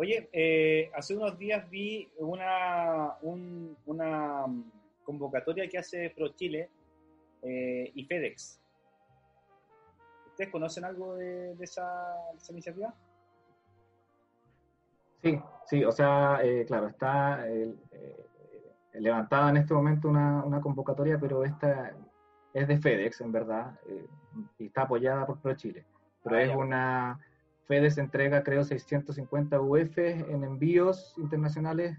Oye, eh, hace unos días vi una, una convocatoria que hace ProChile eh, y FedEx. ¿Ustedes conocen algo de, esa, iniciativa? Sí, sí, o sea, eh, claro, está levantada en este momento una, una, convocatoria, pero esta es de FedEx, en verdad, eh, y está apoyada por ProChile. Pero ah, es una. FedEx entrega, creo, 650 UF en envíos internacionales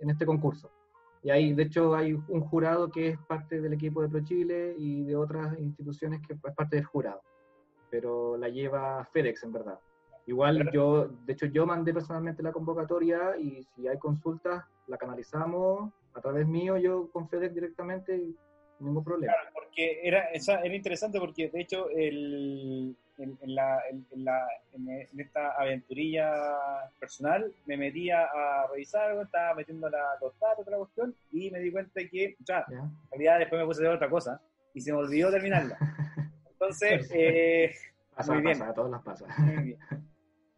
en este concurso. Y ahí, de hecho, hay un jurado que es parte del equipo de ProChile y de otras instituciones que es parte del jurado. Pero la lleva FedEx, en verdad. Igual yo, de hecho yo mandé personalmente la convocatoria y si hay consultas, la canalizamos a través mío, yo con FedEx directamente, ningún problema. Claro, porque era, era interesante porque de hecho el, en, la, en, la, en, esta aventurilla personal me metía a revisar, estaba metiendo la, los datos la cuestión y me di cuenta que, sea, en realidad después me puse a hacer otra cosa y se me olvidó terminarla. [laughs] Entonces, eh, pasa, muy bien. Pasa, a todos las pasa. Muy bien.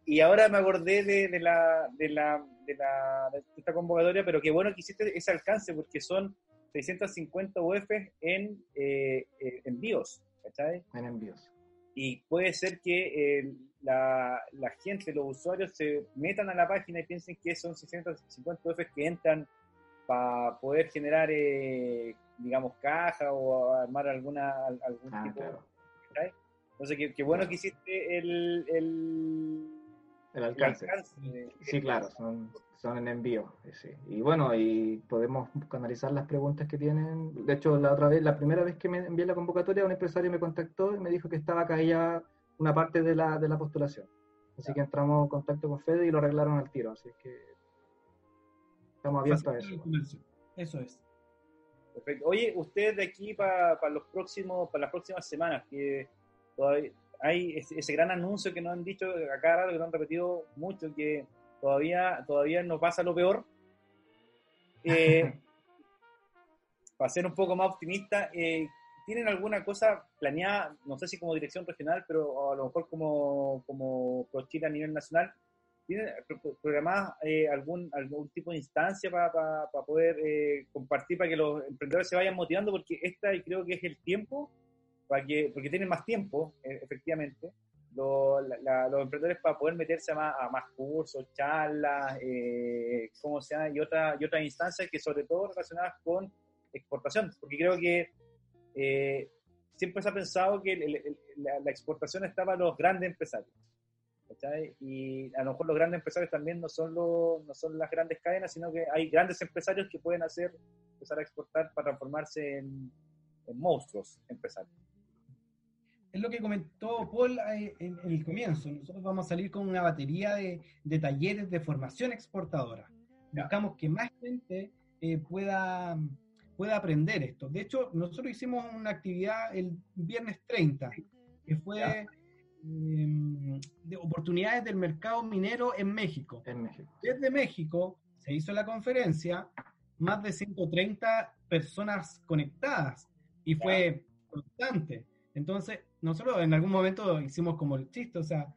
Y ahora me acordé de, de, la, de, la, de, la, de esta convocatoria, pero qué bueno que hiciste ese alcance porque son 650 UF en eh, eh, envíos, ¿cachai? En envíos. Y puede ser que eh, la, la, gente, los usuarios, se metan a la página y piensen que son 650 UF que entran para poder generar, digamos, caja o armar alguna algún ah, tipo. Claro. Entonces, qué, bueno que hiciste el, el el alcance. sí, claro, son, son en envío. Sí. Y bueno, y podemos canalizar las preguntas que tienen. De hecho, la otra vez, la primera vez que me envié la convocatoria, un empresario me contactó y me dijo que estaba caída una parte de la, de la postulación. Así que entramos en contacto con Fede y lo arreglaron al tiro. Así que estamos abiertos a eso. Eso es. Perfecto. Oye, ustedes de aquí para los próximos, para las próximas semanas, que todavía hay ese, gran anuncio que nos han dicho acá, que nos han repetido mucho, que todavía, todavía nos pasa lo peor. [laughs] Eh, para ser un poco más optimista, eh, ¿tienen alguna cosa planeada, no sé si como dirección regional, pero a lo mejor como, como ProChile a nivel nacional? ¿Tienen programada eh, algún, algún tipo de instancia para, poder compartir, para que los emprendedores se vayan motivando? Porque esta creo que es el tiempo para que, porque tienen más tiempo, e, efectivamente, los, los emprendedores para poder meterse a más, cursos, charlas, eh, como sea, y, otra, y otras instancias que sobre todo relacionadas con exportación, porque creo que eh, siempre se ha pensado que la, exportación estaba para los grandes empresarios. Y a lo mejor los grandes empresarios también no son, los, no son las grandes cadenas, sino que hay grandes empresarios que pueden hacer, empezar a exportar para transformarse en, en monstruos empresarios es lo que comentó Paul eh, en, el comienzo. Nosotros vamos a salir con una batería de, talleres de formación exportadora. Buscamos que más gente eh, pueda, pueda aprender esto. De hecho, nosotros hicimos una actividad el viernes 30, que fue em, de oportunidades del mercado minero en México. en México. Desde México se hizo la conferencia, más de 130 personas conectadas y fue constante. Entonces, nosotros en algún momento hicimos como el chiste, o sea,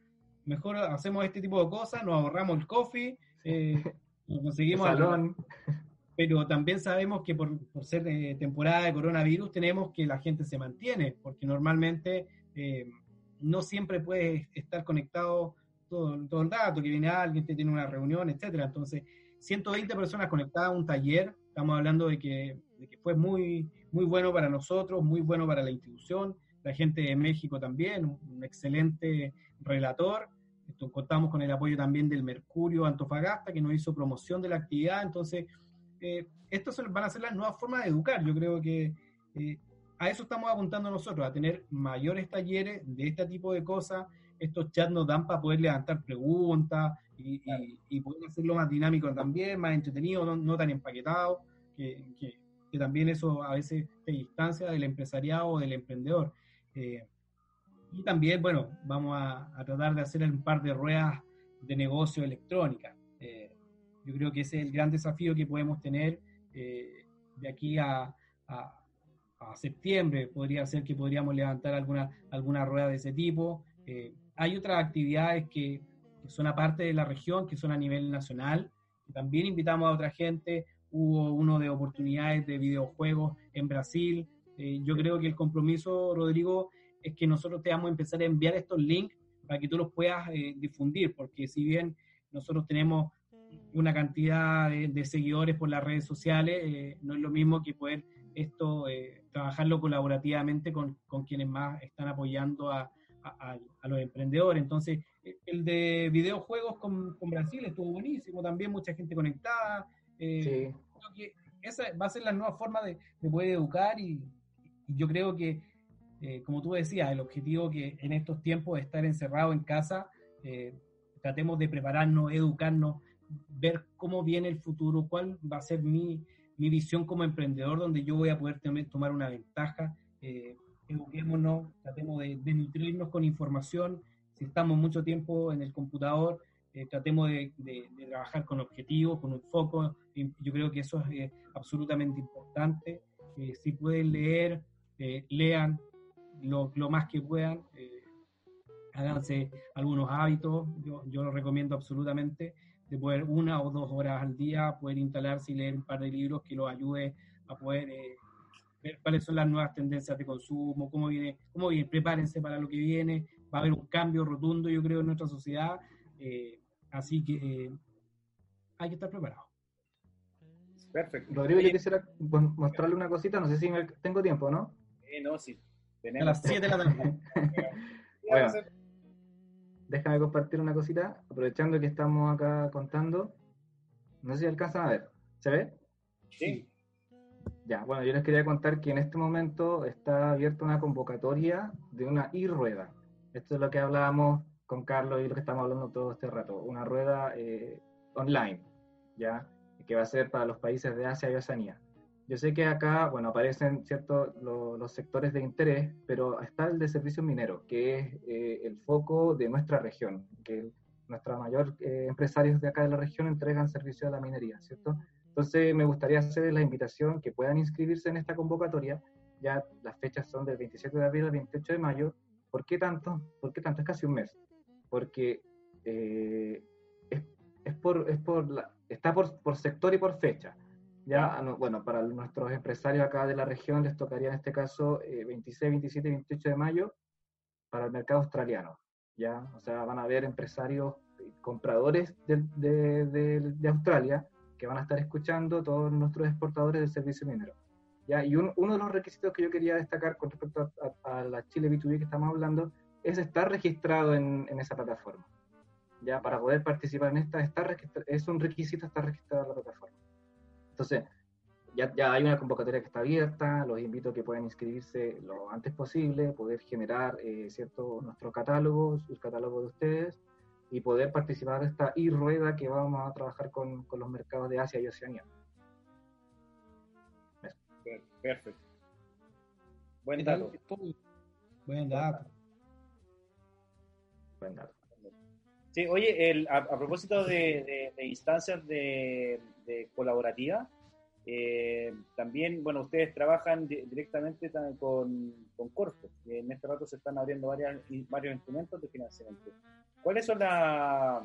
mejor hacemos este tipo de cosas, nos ahorramos el coffee, eh, [laughs] conseguimos... salón. pero también sabemos que por, ser eh, temporada de coronavirus tenemos que la gente se mantiene, porque normalmente eh, no siempre puedes estar conectado todo, todo el rato, que viene alguien, te tiene una reunión, etcétera. Entonces, 120 personas conectadas a un taller, estamos hablando de que, de que fue muy, muy bueno para nosotros, muy bueno para la institución, la gente de México también, un, excelente relator. Esto, contamos con el apoyo también del Mercurio Antofagasta, que nos hizo promoción de la actividad. Entonces, eh, estos van a ser las nuevas formas de educar. Yo creo que eh, a eso estamos apuntando nosotros, a tener mayores talleres de este tipo de cosas. Estos chats nos dan para poder levantar preguntas y, poder hacerlo más dinámico también, más entretenido, no, tan empaquetado, que, que, también eso a veces te distancia del empresariado o del emprendedor. Eh, y también, bueno, vamos a, tratar de hacer un par de ruedas de negocio electrónica. Eh, yo creo que ese es el gran desafío que podemos tener eh, de aquí a, septiembre. Podría ser que podríamos levantar alguna, alguna rueda de ese tipo. hay otras actividades que, que, son aparte de la región, que son a nivel nacional. También invitamos a otra gente. Hubo uno de oportunidades de videojuegos en Brasil, eh, yo creo que el compromiso, Rodrigo, es que nosotros te vamos a empezar a enviar estos links para que tú los puedas eh, difundir, porque si bien nosotros tenemos una cantidad de, seguidores por las redes sociales, eh, no es lo mismo que poder esto trabajarlo colaborativamente con, con, quienes más están apoyando a, a, los emprendedores. Entonces, el de videojuegos con, con, Brasil estuvo buenísimo, también mucha gente conectada. sí. Creo que esa va a ser la nueva forma de, de poder educar y yo creo que, eh, como tú decías, el objetivo que en estos tiempos de estar encerrado en casa, eh, tratemos de prepararnos, educarnos, ver cómo viene el futuro, cuál va a ser mi, mi visión como emprendedor, donde yo voy a poder tomar una ventaja. Eh, eduquémonos, tratemos de, nutrirnos con información. Si estamos mucho tiempo en el computador, eh, tratemos de, trabajar con objetivos, con un foco. Yo creo que eso es eh, absolutamente importante. Eh, si pueden leer, lean lo, lo, más que puedan. háganse algunos hábitos, yo, yo lo recomiendo absolutamente de poder una o dos horas al día poder instalarse y leer un par de libros que los ayude a poder eh, ver cuáles son las nuevas tendencias de consumo, cómo viene, cómo viene, prepárense para lo que viene, va a haber un cambio rotundo, yo creo, en nuestra sociedad, eh, así que eh, hay que estar preparado. Perfecto. Rodrigo, yo quisiera mostrarle una cosita, no sé si tengo tiempo, ¿no? Eh, no, sí. Tenemos a las 7 de la tarde. [laughs] bueno, déjame compartir una cosita, aprovechando que estamos acá contando. No sé si alcanzan a ver. ¿Se ve? Sí. Ya, bueno, yo les quería contar que en este momento está abierta una convocatoria de una e-rueda. Esto es lo que hablábamos con Carlos y lo que estamos hablando todo este rato. Una rueda eh, online, ¿ya? Que va a ser para los países de Asia y Oceanía. Yo sé que acá, bueno, aparecen ciertos los sectores de interés, pero está el de servicios mineros, que es eh, el foco de nuestra región, que nuestros mayores eh, empresarios de acá de la región entregan servicios a la minería, ¿cierto? Entonces me gustaría hacer la invitación que puedan inscribirse en esta convocatoria, ya las fechas son del 27 de abril al 28 de mayo. ¿Por qué tanto? ¿Por qué tanto? Es casi un mes. Porque eh, es, por, es por la, está por, por sector y por fecha. Ya, bueno, para nuestros empresarios acá de la región les tocaría en este caso 26, 27 y 28 de mayo para el mercado australiano. Ya, o sea, van a haber empresarios compradores de, de, Australia que van a estar escuchando todos nuestros exportadores del servicio minero. ¿ya? Y uno de los requisitos que yo quería destacar con respecto a, la Chile B2B que estamos hablando es estar registrado en, en, esa plataforma. Ya, para poder participar en esta, estar es un requisito estar registrado en la plataforma. Entonces, ya, ya, hay una convocatoria que está abierta, los invito a que puedan inscribirse lo antes posible, poder generar eh, cierto nuestro catálogo, el catálogo de ustedes, y poder participar de esta e-rueda que vamos a trabajar con, con, los mercados de Asia y Oceanía. Perfecto. Buen dato. Buen dato. Buen dato. Oye, a, propósito de, instancias de, colaborativa, eh, también, bueno, ustedes trabajan directamente con, con Corfo, en este rato se están abriendo varios instrumentos de financiamiento. ¿Cuáles son la,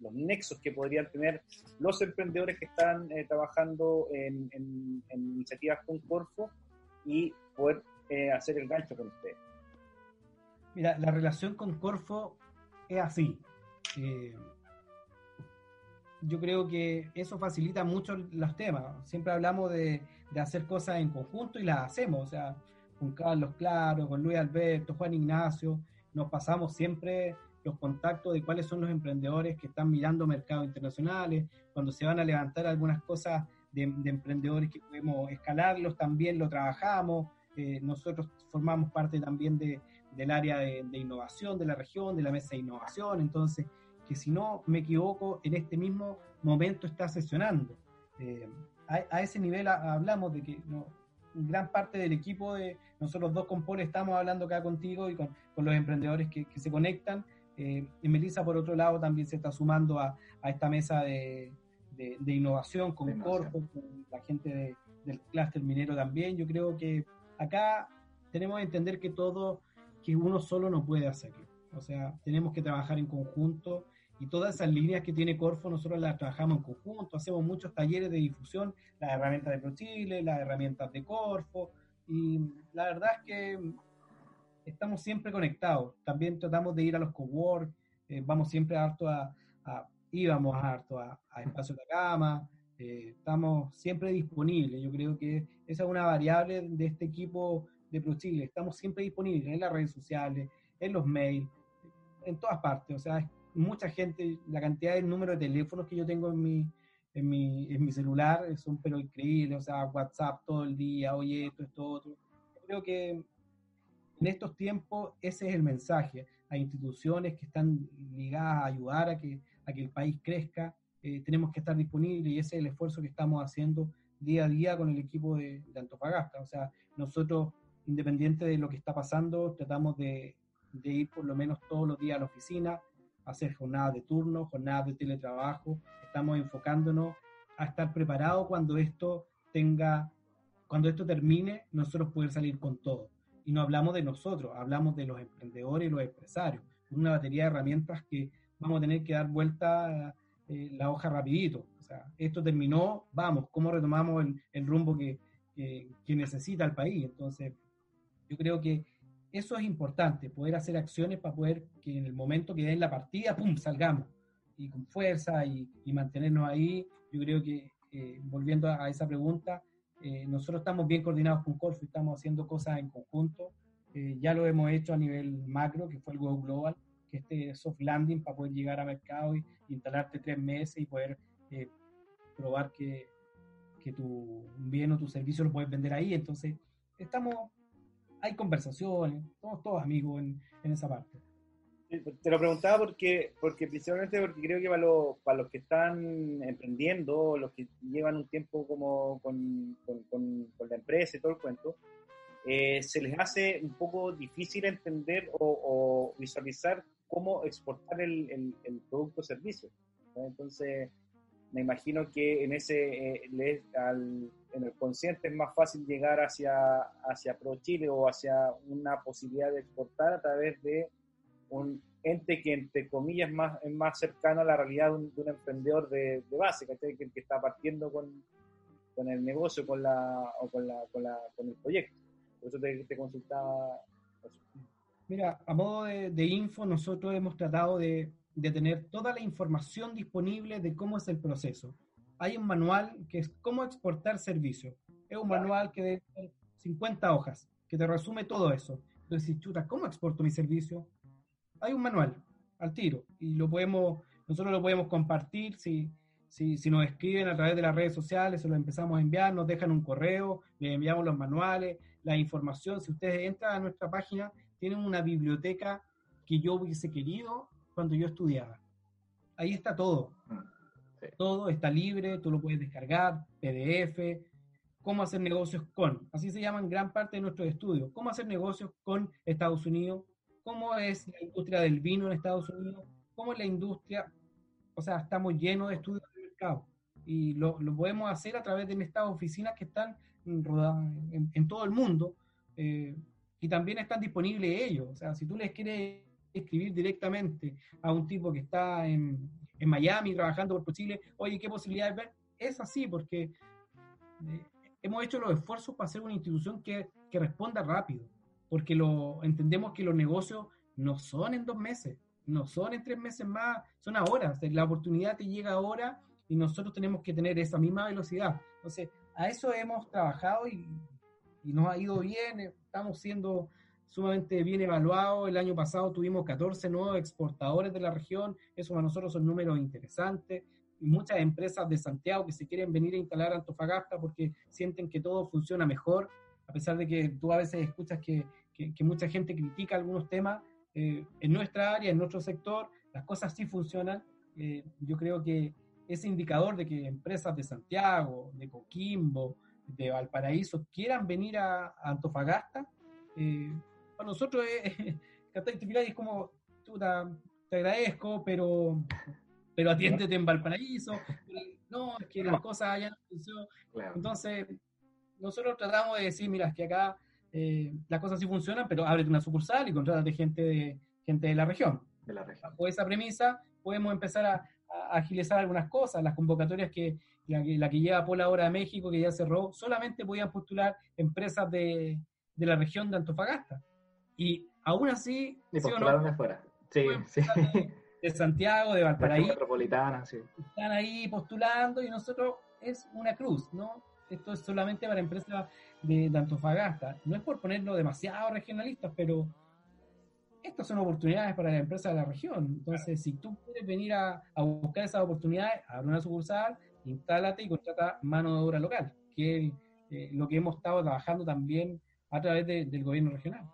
los nexos que podrían tener los emprendedores que están eh, trabajando en, iniciativas con Corfo y poder eh, hacer el gancho con ustedes? Mira, la relación con Corfo es así. Eh, yo creo que eso facilita mucho los temas. Siempre hablamos de, hacer cosas en conjunto y las hacemos. O sea, con Carlos Claro, con Luis Alberto, Juan Ignacio, nos pasamos siempre los contactos de cuáles son los emprendedores que están mirando mercados internacionales, cuando se van a levantar algunas cosas de, emprendedores que podemos escalarlos, también lo trabajamos. Eh, nosotros formamos parte también de, del área de, innovación de la región, de la mesa de innovación, entonces, que si no me equivoco, en este mismo momento está sesionando. Eh, a, ese nivel hablamos de que gran parte del equipo de nosotros dos con Paul estamos hablando acá contigo y con, los emprendedores que, se conectan. Eh, y Melissa, por otro lado, también se está sumando a, esta mesa de, innovación con Corpo, con la gente del clúster minero también. Yo creo que acá tenemos que entender que todo que uno solo no puede hacerlo. O sea, tenemos que trabajar en conjunto y todas esas líneas que tiene Corfo nosotros las trabajamos en conjunto, hacemos muchos talleres de difusión, las herramientas de ProChile, las herramientas de Corfo y la verdad es que estamos siempre conectados. También tratamos de ir a los cowork, eh, vamos siempre harto a, a, íbamos harto a, a Espacio de Cama, eh, estamos siempre disponibles. Yo creo que esa es una variable de este equipo de ProChile. Estamos siempre disponibles en las redes sociales, en los mails, en todas partes. O sea, mucha gente, la cantidad de números de teléfonos que yo tengo en mi, en mi, en mi celular son pero increíbles. O sea, WhatsApp todo el día, oye, esto, esto, otro. creo que en estos tiempos ese es el mensaje. a instituciones que están ligadas a ayudar a que, a que el país crezca. Eh, tenemos que estar disponibles y ese es el esfuerzo que estamos haciendo día a día con el equipo de Antofagasta. O sea, nosotros, independiente de lo que está pasando, tratamos de, de ir por lo menos todos los días a la oficina, hacer jornadas de turno, jornadas de teletrabajo. Estamos enfocándonos a estar preparados cuando esto tenga, cuando esto termine, nosotros poder salir con todo. Y no hablamos de nosotros, hablamos de los emprendedores y los empresarios. Una batería de herramientas que vamos a tener que dar vuelta eh, la hoja rapidito. O sea, esto terminó, vamos, ¿cómo retomamos el, el rumbo que, que, que necesita el país? Entonces, yo creo que eso es importante, poder hacer acciones para poder que en el momento que den la partida, ¡pum!, salgamos. Y con fuerza y, y mantenernos ahí. Yo creo que, eh, volviendo a, esa pregunta, eh, nosotros estamos bien coordinados con Corfu, estamos haciendo cosas en conjunto. Eh, ya lo hemos hecho a nivel macro, que fue el Go Global, que este soft landing para poder llegar a mercado y, instalarte tres meses y poder eh, probar que, que tu bien o tu servicio lo puedes vender ahí. Entonces, estamos hay conversaciones, somos todos amigos en, en esa parte. Te lo preguntaba porque, porque principalmente porque creo que para los, para los que están emprendiendo, los que llevan un tiempo como con, con, con, con la empresa y todo el cuento, eh, se les hace un poco difícil entender o, o visualizar cómo exportar el, el, el producto o servicio. Entonces, me imagino que en ese eh, al, en el consciente es más fácil llegar hacia, hacia Pro Chile o hacia una posibilidad de exportar a través de un ente que entre comillas más, es más cercano a la realidad de un, de un emprendedor de, de base, ¿cachai? Que, que está partiendo con, con el negocio con la, o con, la, con, la, con el proyecto. Por eso te, te consultaba. Mira, a modo de, de info, nosotros hemos tratado de, de tener toda la información disponible de cómo es el proceso. Hay un manual que es cómo exportar servicios. Es un manual que de 50 hojas, que te resume todo eso. Entonces, chuta, ¿cómo exporto mi servicio? Hay un manual al tiro y lo podemos, nosotros lo podemos compartir si, si, si nos escriben a través de las redes sociales, se lo empezamos a enviar, nos dejan un correo, les enviamos los manuales, la información. Si ustedes entran a nuestra página, tienen una biblioteca que yo hubiese querido cuando yo estudiaba. Ahí está todo. Sí. Todo está libre, tú lo puedes descargar, PDF, cómo hacer negocios con. Así se llaman gran parte de nuestros estudios. Cómo hacer negocios con Estados Unidos, cómo es la industria del vino en Estados Unidos, cómo es la industria, o sea, estamos llenos de estudios de mercado. Y lo, lo podemos hacer a través de estas oficinas que están rodadas en, en todo el mundo. Eh, y también están disponibles ellos. O sea, si tú les quieres escribir directamente a un tipo que está en, en Miami trabajando por Chile, oye, ¿qué posibilidades ver? Es así, porque eh, hemos hecho los esfuerzos para hacer una institución que, que responda rápido, porque lo, entendemos que los negocios no son en dos meses, no son en tres meses más, son ahora, la oportunidad te llega ahora y nosotros tenemos que tener esa misma velocidad. Entonces, a eso hemos trabajado y, y nos ha ido bien, estamos siendo sumamente bien evaluado. El año pasado tuvimos 14 nuevos exportadores de la región, eso para nosotros son números interesantes. Muchas empresas de Santiago que se quieren venir a instalar a Antofagasta porque sienten que todo funciona mejor, a pesar de que tú a veces escuchas que, que, mucha gente critica algunos temas. Eh, en nuestra área, en nuestro sector, las cosas sí funcionan. Eh, yo creo que ese indicador de que empresas de Santiago, de Coquimbo, de Valparaíso quieran venir a, a Antofagasta, eh, para nosotros es, [laughs] es como, chuta, te agradezco, pero, pero atiéndete en Valparaíso, no, es que las cosas ya no funcionan. Claro. Entonces, nosotros tratamos de decir, mira, es que acá eh, las cosas sí funcionan, pero ábrete una sucursal y contrátate gente de, gente de la región. De la región. Bajo esa premisa, podemos empezar a, a agilizar algunas cosas, las convocatorias que la, que la que lleva por la hora de México, que ya cerró, solamente podían postular empresas de, de la región de Antofagasta. Y aún así... Y postularon ¿sí no? afuera. Sí, sí. [laughs] De, Santiago, de Valparaíso. metropolitana, sí. Están ahí postulando y nosotros es una cruz, ¿no? Esto es solamente para empresas de, de Antofagasta. No es por ponerlo demasiado regionalistas, pero estas son oportunidades para las empresas de la región. Entonces, si tú quieres venir a, a, buscar esas oportunidades, abre una sucursal, instálate y contrata mano de obra local, que es eh, lo que hemos estado trabajando también a través de, del gobierno regional.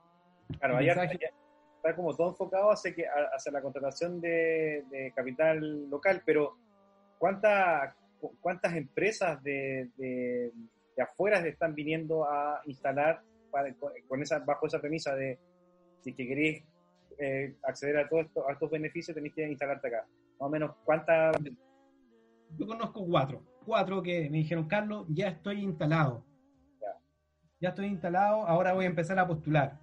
Claro, hay, está como todo enfocado hacia, que, hacia la contratación de, de capital local, pero ¿cuántas cuántas empresas de, de, de afuera están viniendo a instalar para, con esa, bajo esa premisa de si que queréis eh, acceder a, todo esto, a estos beneficios tenéis que instalarte acá? Más o menos, ¿cuántas? Yo conozco cuatro, cuatro que me dijeron, Carlos, ya estoy instalado. Ya. ya estoy instalado, ahora voy a empezar a postular.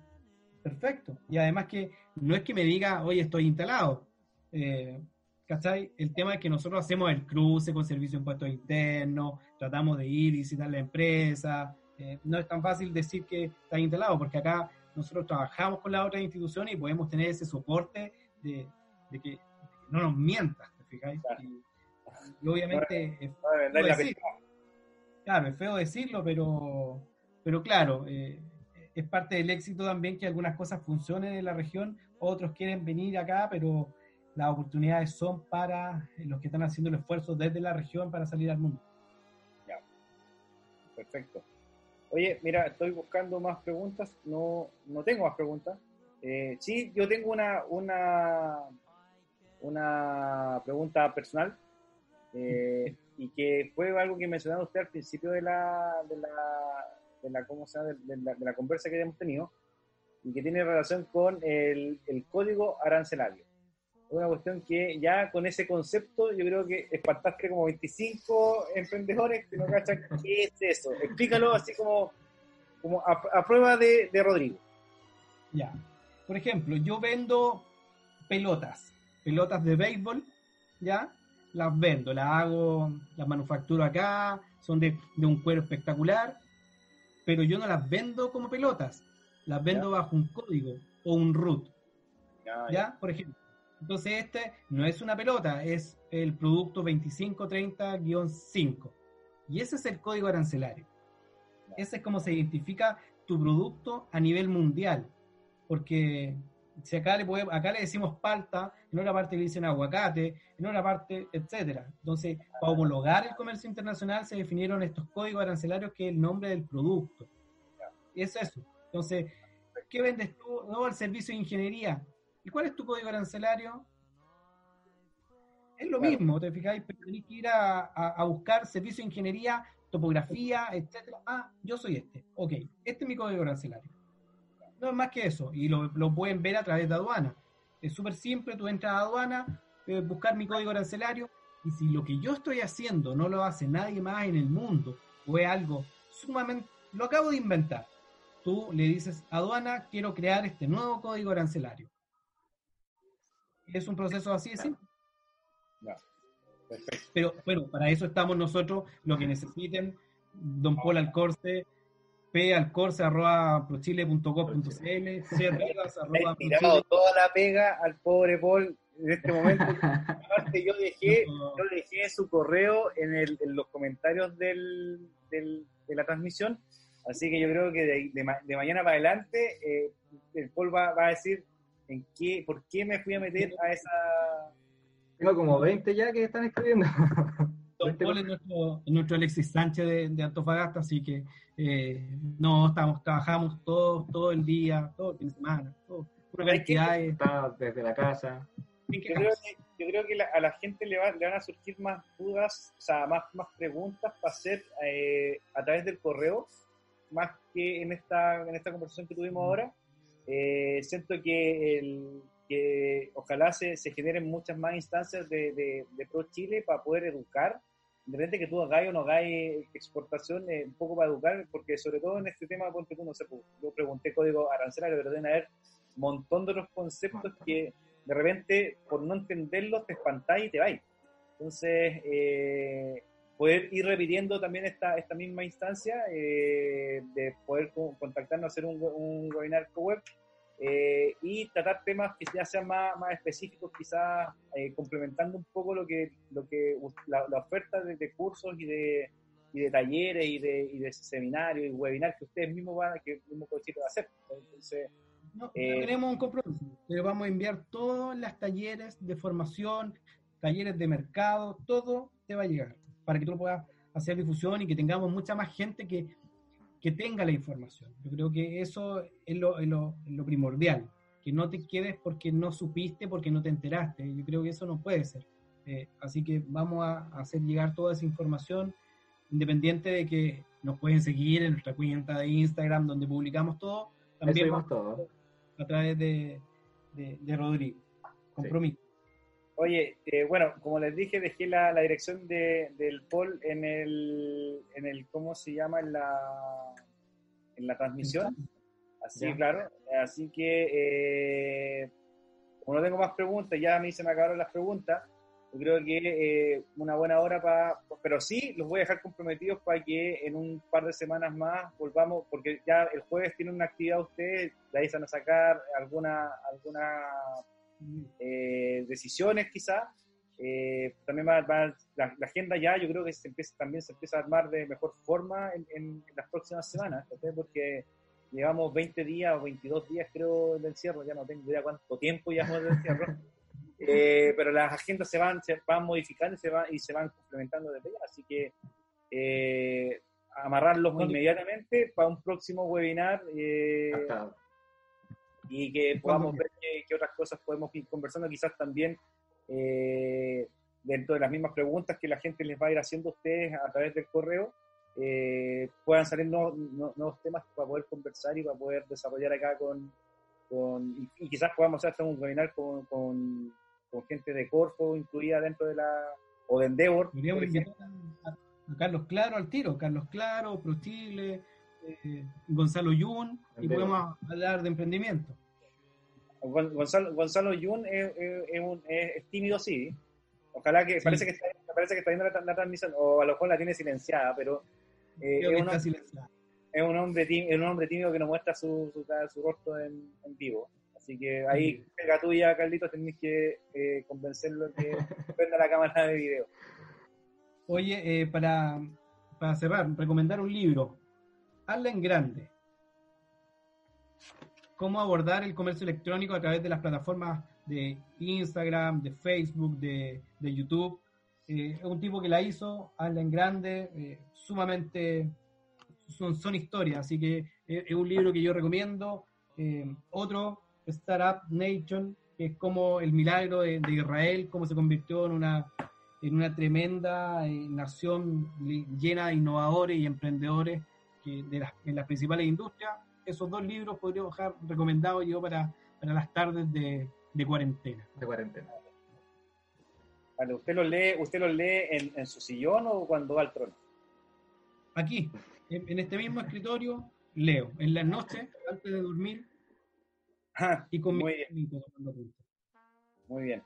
Perfecto. Y además que no es que me diga, oye, estoy instalado. Eh, ¿Cachai? El tema es que nosotros hacemos el cruce con servicio de impuestos internos, tratamos de ir y visitar la empresa. Eh, no es tan fácil decir que está instalado, porque acá nosotros trabajamos con las otras instituciones y podemos tener ese soporte de, que no nos mientas, ¿te fijáis? Y, obviamente es feo decirlo. Claro, es feo decirlo, pero, pero claro, eh, es parte del éxito también que algunas cosas funcionen en la región, otros quieren venir acá, pero las oportunidades son para los que están haciendo el esfuerzo desde la región para salir al mundo. Ya, perfecto. Oye, mira, estoy buscando más preguntas, no, no tengo más preguntas. Eh, sí, yo tengo una, una, una pregunta personal eh, y que fue algo que mencionaba usted al principio de la, de la, de la, ¿cómo se llama? De, la, de la conversa que hemos tenido y que tiene relación con el, el código arancelario una cuestión que ya con ese concepto yo creo que espantaste como 25 emprendedores que no cachan [laughs] qué es eso. Explícalo así como, como a, prueba de, de, Rodrigo. Ya. Por ejemplo, yo vendo pelotas, pelotas de béisbol, ¿ya? Las vendo, las hago, las manufacturo acá, son de, de un cuero espectacular, pero yo no las vendo como pelotas, las vendo bajo un código o un root. ¿Ya? Por ejemplo entonces este no es una pelota, es el producto 2530-5. Y ese es el código arancelario. Ese es como se identifica tu producto a nivel mundial. Porque si acá le, acá le decimos palta, en otra parte le dicen aguacate, en otra parte, etcétera. Entonces, para homologar el comercio internacional se definieron estos códigos arancelarios que es el nombre del producto. Y es eso. Entonces, ¿qué vendes tú? No, el servicio de ingeniería. ¿Y cuál es tu código arancelario? Es lo mismo, te fijáis, pero tenés que ir a, buscar servicio de ingeniería, topografía, etcétera. Ah, yo soy este. Ok, este es mi código arancelario. No es más que eso, y lo, pueden ver a través de aduana. Es súper simple, tú entras a aduana, puedes buscar mi código arancelario, y si lo que yo estoy haciendo no lo hace nadie más en el mundo, o es algo sumamente, lo acabo de inventar, tú le dices, aduana, quiero crear este nuevo código arancelario es un proceso así de simple. Pero bueno, para eso estamos nosotros, lo que necesiten, don Paul Alcorce, p alcorce arroba prochile.gov.cl, c [laughs] arroba tirado toda la pega al pobre Paul en este momento. [laughs] Aparte yo dejé, yo dejé su correo en, el, en los comentarios del, del, de la transmisión, así que yo creo que de, de, mañana para adelante eh, el Paul va, va a decir en qué, por qué me fui a meter a esa... Tengo como 20 ya que están escribiendo. [laughs] Don Paul es nuestro, nuestro Alexis Sánchez de, de Antofagasta, así que eh, no, estamos, trabajamos todo, todo el día, todo el fin de semana, todo, una cantidad Está desde la casa. Yo creo que, yo creo que a la gente le, va, le, van a surgir más dudas, o sea, más, más preguntas para hacer eh, a través del correo, más que en esta, en esta conversación que tuvimos ahora. Eh, siento que, el, que ojalá se, se, generen muchas más instancias de, de, Pro Chile para poder educar, de repente que tú hagáis o no hagáis exportación, eh, un poco para educar, porque sobre todo en este tema, ponte tú, no sé, pues, yo pregunté código arancelario, pero deben haber un montón de otros conceptos que de repente, por no entenderlos, te espantáis y te vais. Entonces, eh, poder ir repitiendo también esta, esta misma instancia eh, de poder contactarnos, hacer un, un webinar co-web eh, y tratar temas que ya sean más, más específicos, quizás eh, complementando un poco lo que, lo que la, oferta de, cursos y de, y de talleres y de, y de seminarios y webinars que ustedes mismos van, que mismo va a hacer. Entonces, no, tenemos un compromiso, le vamos a enviar todos los talleres de formación, talleres de mercado, todo te va a llegar para que tú lo puedas hacer difusión y que tengamos mucha más gente que, que tenga la información. Yo creo que eso es lo, es lo, primordial, que no te quedes porque no supiste, porque no te enteraste. Yo creo que eso no puede ser. Eh, así que vamos a hacer llegar toda esa información, independiente de que nos pueden seguir en nuestra cuenta de Instagram, donde publicamos todo. También todo. a través de, de, Rodrigo. Compromiso. Oye, eh, bueno, como les dije, dejé la, la dirección de, del poll en el, en el, ¿cómo se llama? En la, en la transmisión. Así, claro. Así que, eh, como no tengo más preguntas, ya a mí se me acabaron las preguntas. Yo creo que eh, una buena hora para... Pero sí, los voy a dejar comprometidos para que en un par de semanas más volvamos, porque ya el jueves tiene una actividad ustedes, de ahí se van a sacar alguna, alguna eh, decisiones quizás. Eh, también va, la, agenda ya yo creo que se empieza, también se empieza a armar de mejor forma en, las próximas semanas, porque llevamos 20 días o 22 días creo de encierro, ya no tengo idea cuánto tiempo llevamos de encierro, [laughs] eh, pero las agendas se van, se van modificando y se, van, y se van complementando desde ya, así que eh, amarrarlos inmediatamente para un próximo webinar y que podamos ver qué, otras cosas podemos ir conversando, quizás también eh, dentro de las mismas preguntas que la gente les va a ir haciendo a ustedes a través del correo, eh, puedan salir nuevos, temas para poder conversar y para poder desarrollar acá con, con y, quizás podamos hacer un webinar con, con, gente de Corfo incluida dentro de la, o de Endeavor. A, Carlos Claro al tiro, Carlos Claro, Prochile, eh, Gonzalo Yun, y podemos hablar de emprendimiento. Gonzalo, Gonzalo Yun es, es, tímido, sí. Ojalá que, parece que está, parece que está viendo la, transmisión, o a lo mejor la tiene silenciada, pero eh, es, un, es, un, hombre tímido, es un hombre tímido que no muestra su, su, rostro en, vivo. Así que ahí, pega tuya, Carlitos, tenés que eh, convencerlo que [laughs] prenda la cámara de video. Oye, eh, para, para cerrar, recomendar un libro hazla en grande. Cómo abordar el comercio electrónico a través de las plataformas de Instagram, de Facebook, de, YouTube. Eh, es un tipo que la hizo, hazla en grande, eh, sumamente son, son, historias, así que eh, es un libro que yo recomiendo. otro, Startup Nation, que es como el milagro de, Israel, cómo se convirtió en una, en una tremenda nación llena de innovadores y emprendedores de las, en las principales industrias. Esos dos libros podría dejar recomendados yo para, para las tardes de, de, cuarentena. De cuarentena. Vale, ¿usted los lee, usted los lee en, en su sillón o cuando va al trono? Aquí, en, este mismo escritorio, leo. En las noches, antes de dormir, ah, y con muy bien. Muy bien.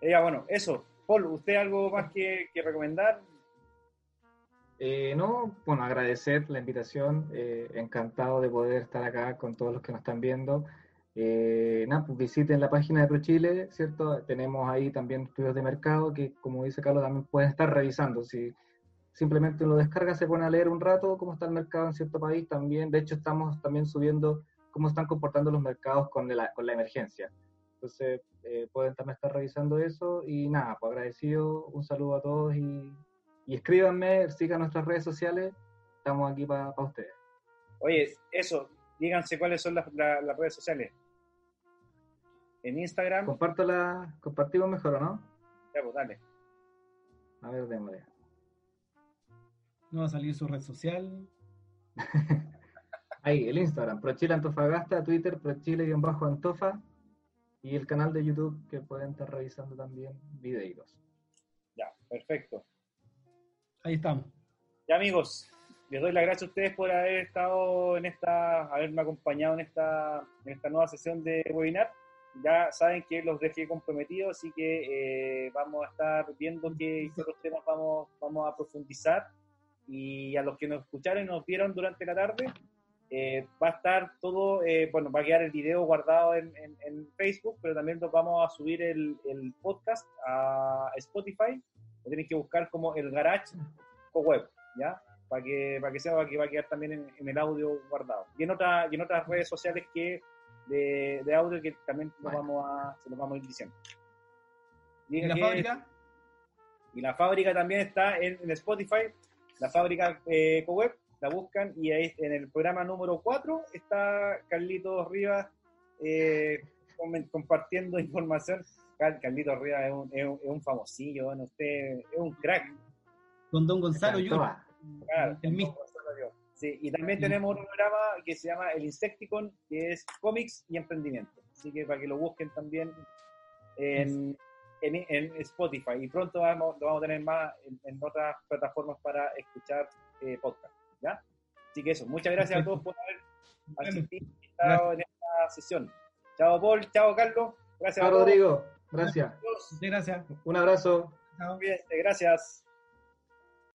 Eh, bueno, eso. Paul, ¿usted algo más que, que recomendar? Eh, no, bueno, agradecer la invitación, eh, encantado de poder estar acá con todos los que nos están viendo. Eh, nada, pues visiten la página de ProChile, ¿cierto? Tenemos ahí también estudios de mercado que, como dice Carlos, también pueden estar revisando. Si simplemente lo descarga, se pone a leer un rato cómo está el mercado en cierto país, también, de hecho, estamos también subiendo cómo están comportando los mercados con la, con la emergencia. Entonces, pueden también estar revisando eso y nada, pues agradecido, un saludo a todos y y escríbanme, sigan nuestras redes sociales, estamos aquí para ustedes. Oye, eso, díganse cuáles son las, redes sociales. En Instagram. Comparto la, compartimos mejor, ¿o no? Ya, pues dale. A ver, démosle. No va a salir su red social. [laughs] Ahí, el Instagram, ProChile Antofagasta, Twitter, ProChile-Antofa y el canal de YouTube que pueden estar revisando también videos. Ya, perfecto. Ahí estamos. Ya amigos, les doy las gracias a ustedes por haber estado en esta, haberme acompañado en esta, en esta nueva sesión de webinar. Ya saben que los dejé comprometidos, así que eh, vamos a estar viendo qué, otros temas vamos, vamos a profundizar. Y a los que nos escucharon y nos vieron durante la tarde, eh, va a estar todo, eh, bueno, va a quedar el video guardado en, en, Facebook, pero también nos vamos a subir el, el podcast a Spotify lo tienen que buscar como el Garage web, ¿ya? Para que, para que sepa que va a quedar también en, el audio guardado. Y en, otra, y en otras redes sociales que de, de audio que también nos vamos a, se los vamos a ir diciendo. ¿Y, la fábrica? Y la fábrica también está en, Spotify, la fábrica eh, web la buscan y ahí en el programa número 4 está Carlitos Rivas eh, compartiendo información. Carlito Rivas es un, es, un, famosillo, bueno, usted es un crack. Con Don Gonzalo Yura. el mismo. Sí, y también tenemos un programa que se llama El Insecticon, que es cómics y emprendimiento. Así que para que lo busquen también en, en, Spotify. Y pronto vamos, lo vamos a tener más en, otras plataformas para escuchar eh, podcast. ¿ya? Así que eso, muchas gracias a todos por haber asistido en esta sesión. Chao Paul, chao Carlos. Gracias. Chao Rodrigo, gracias. Gracias. Un abrazo. Bien, gracias.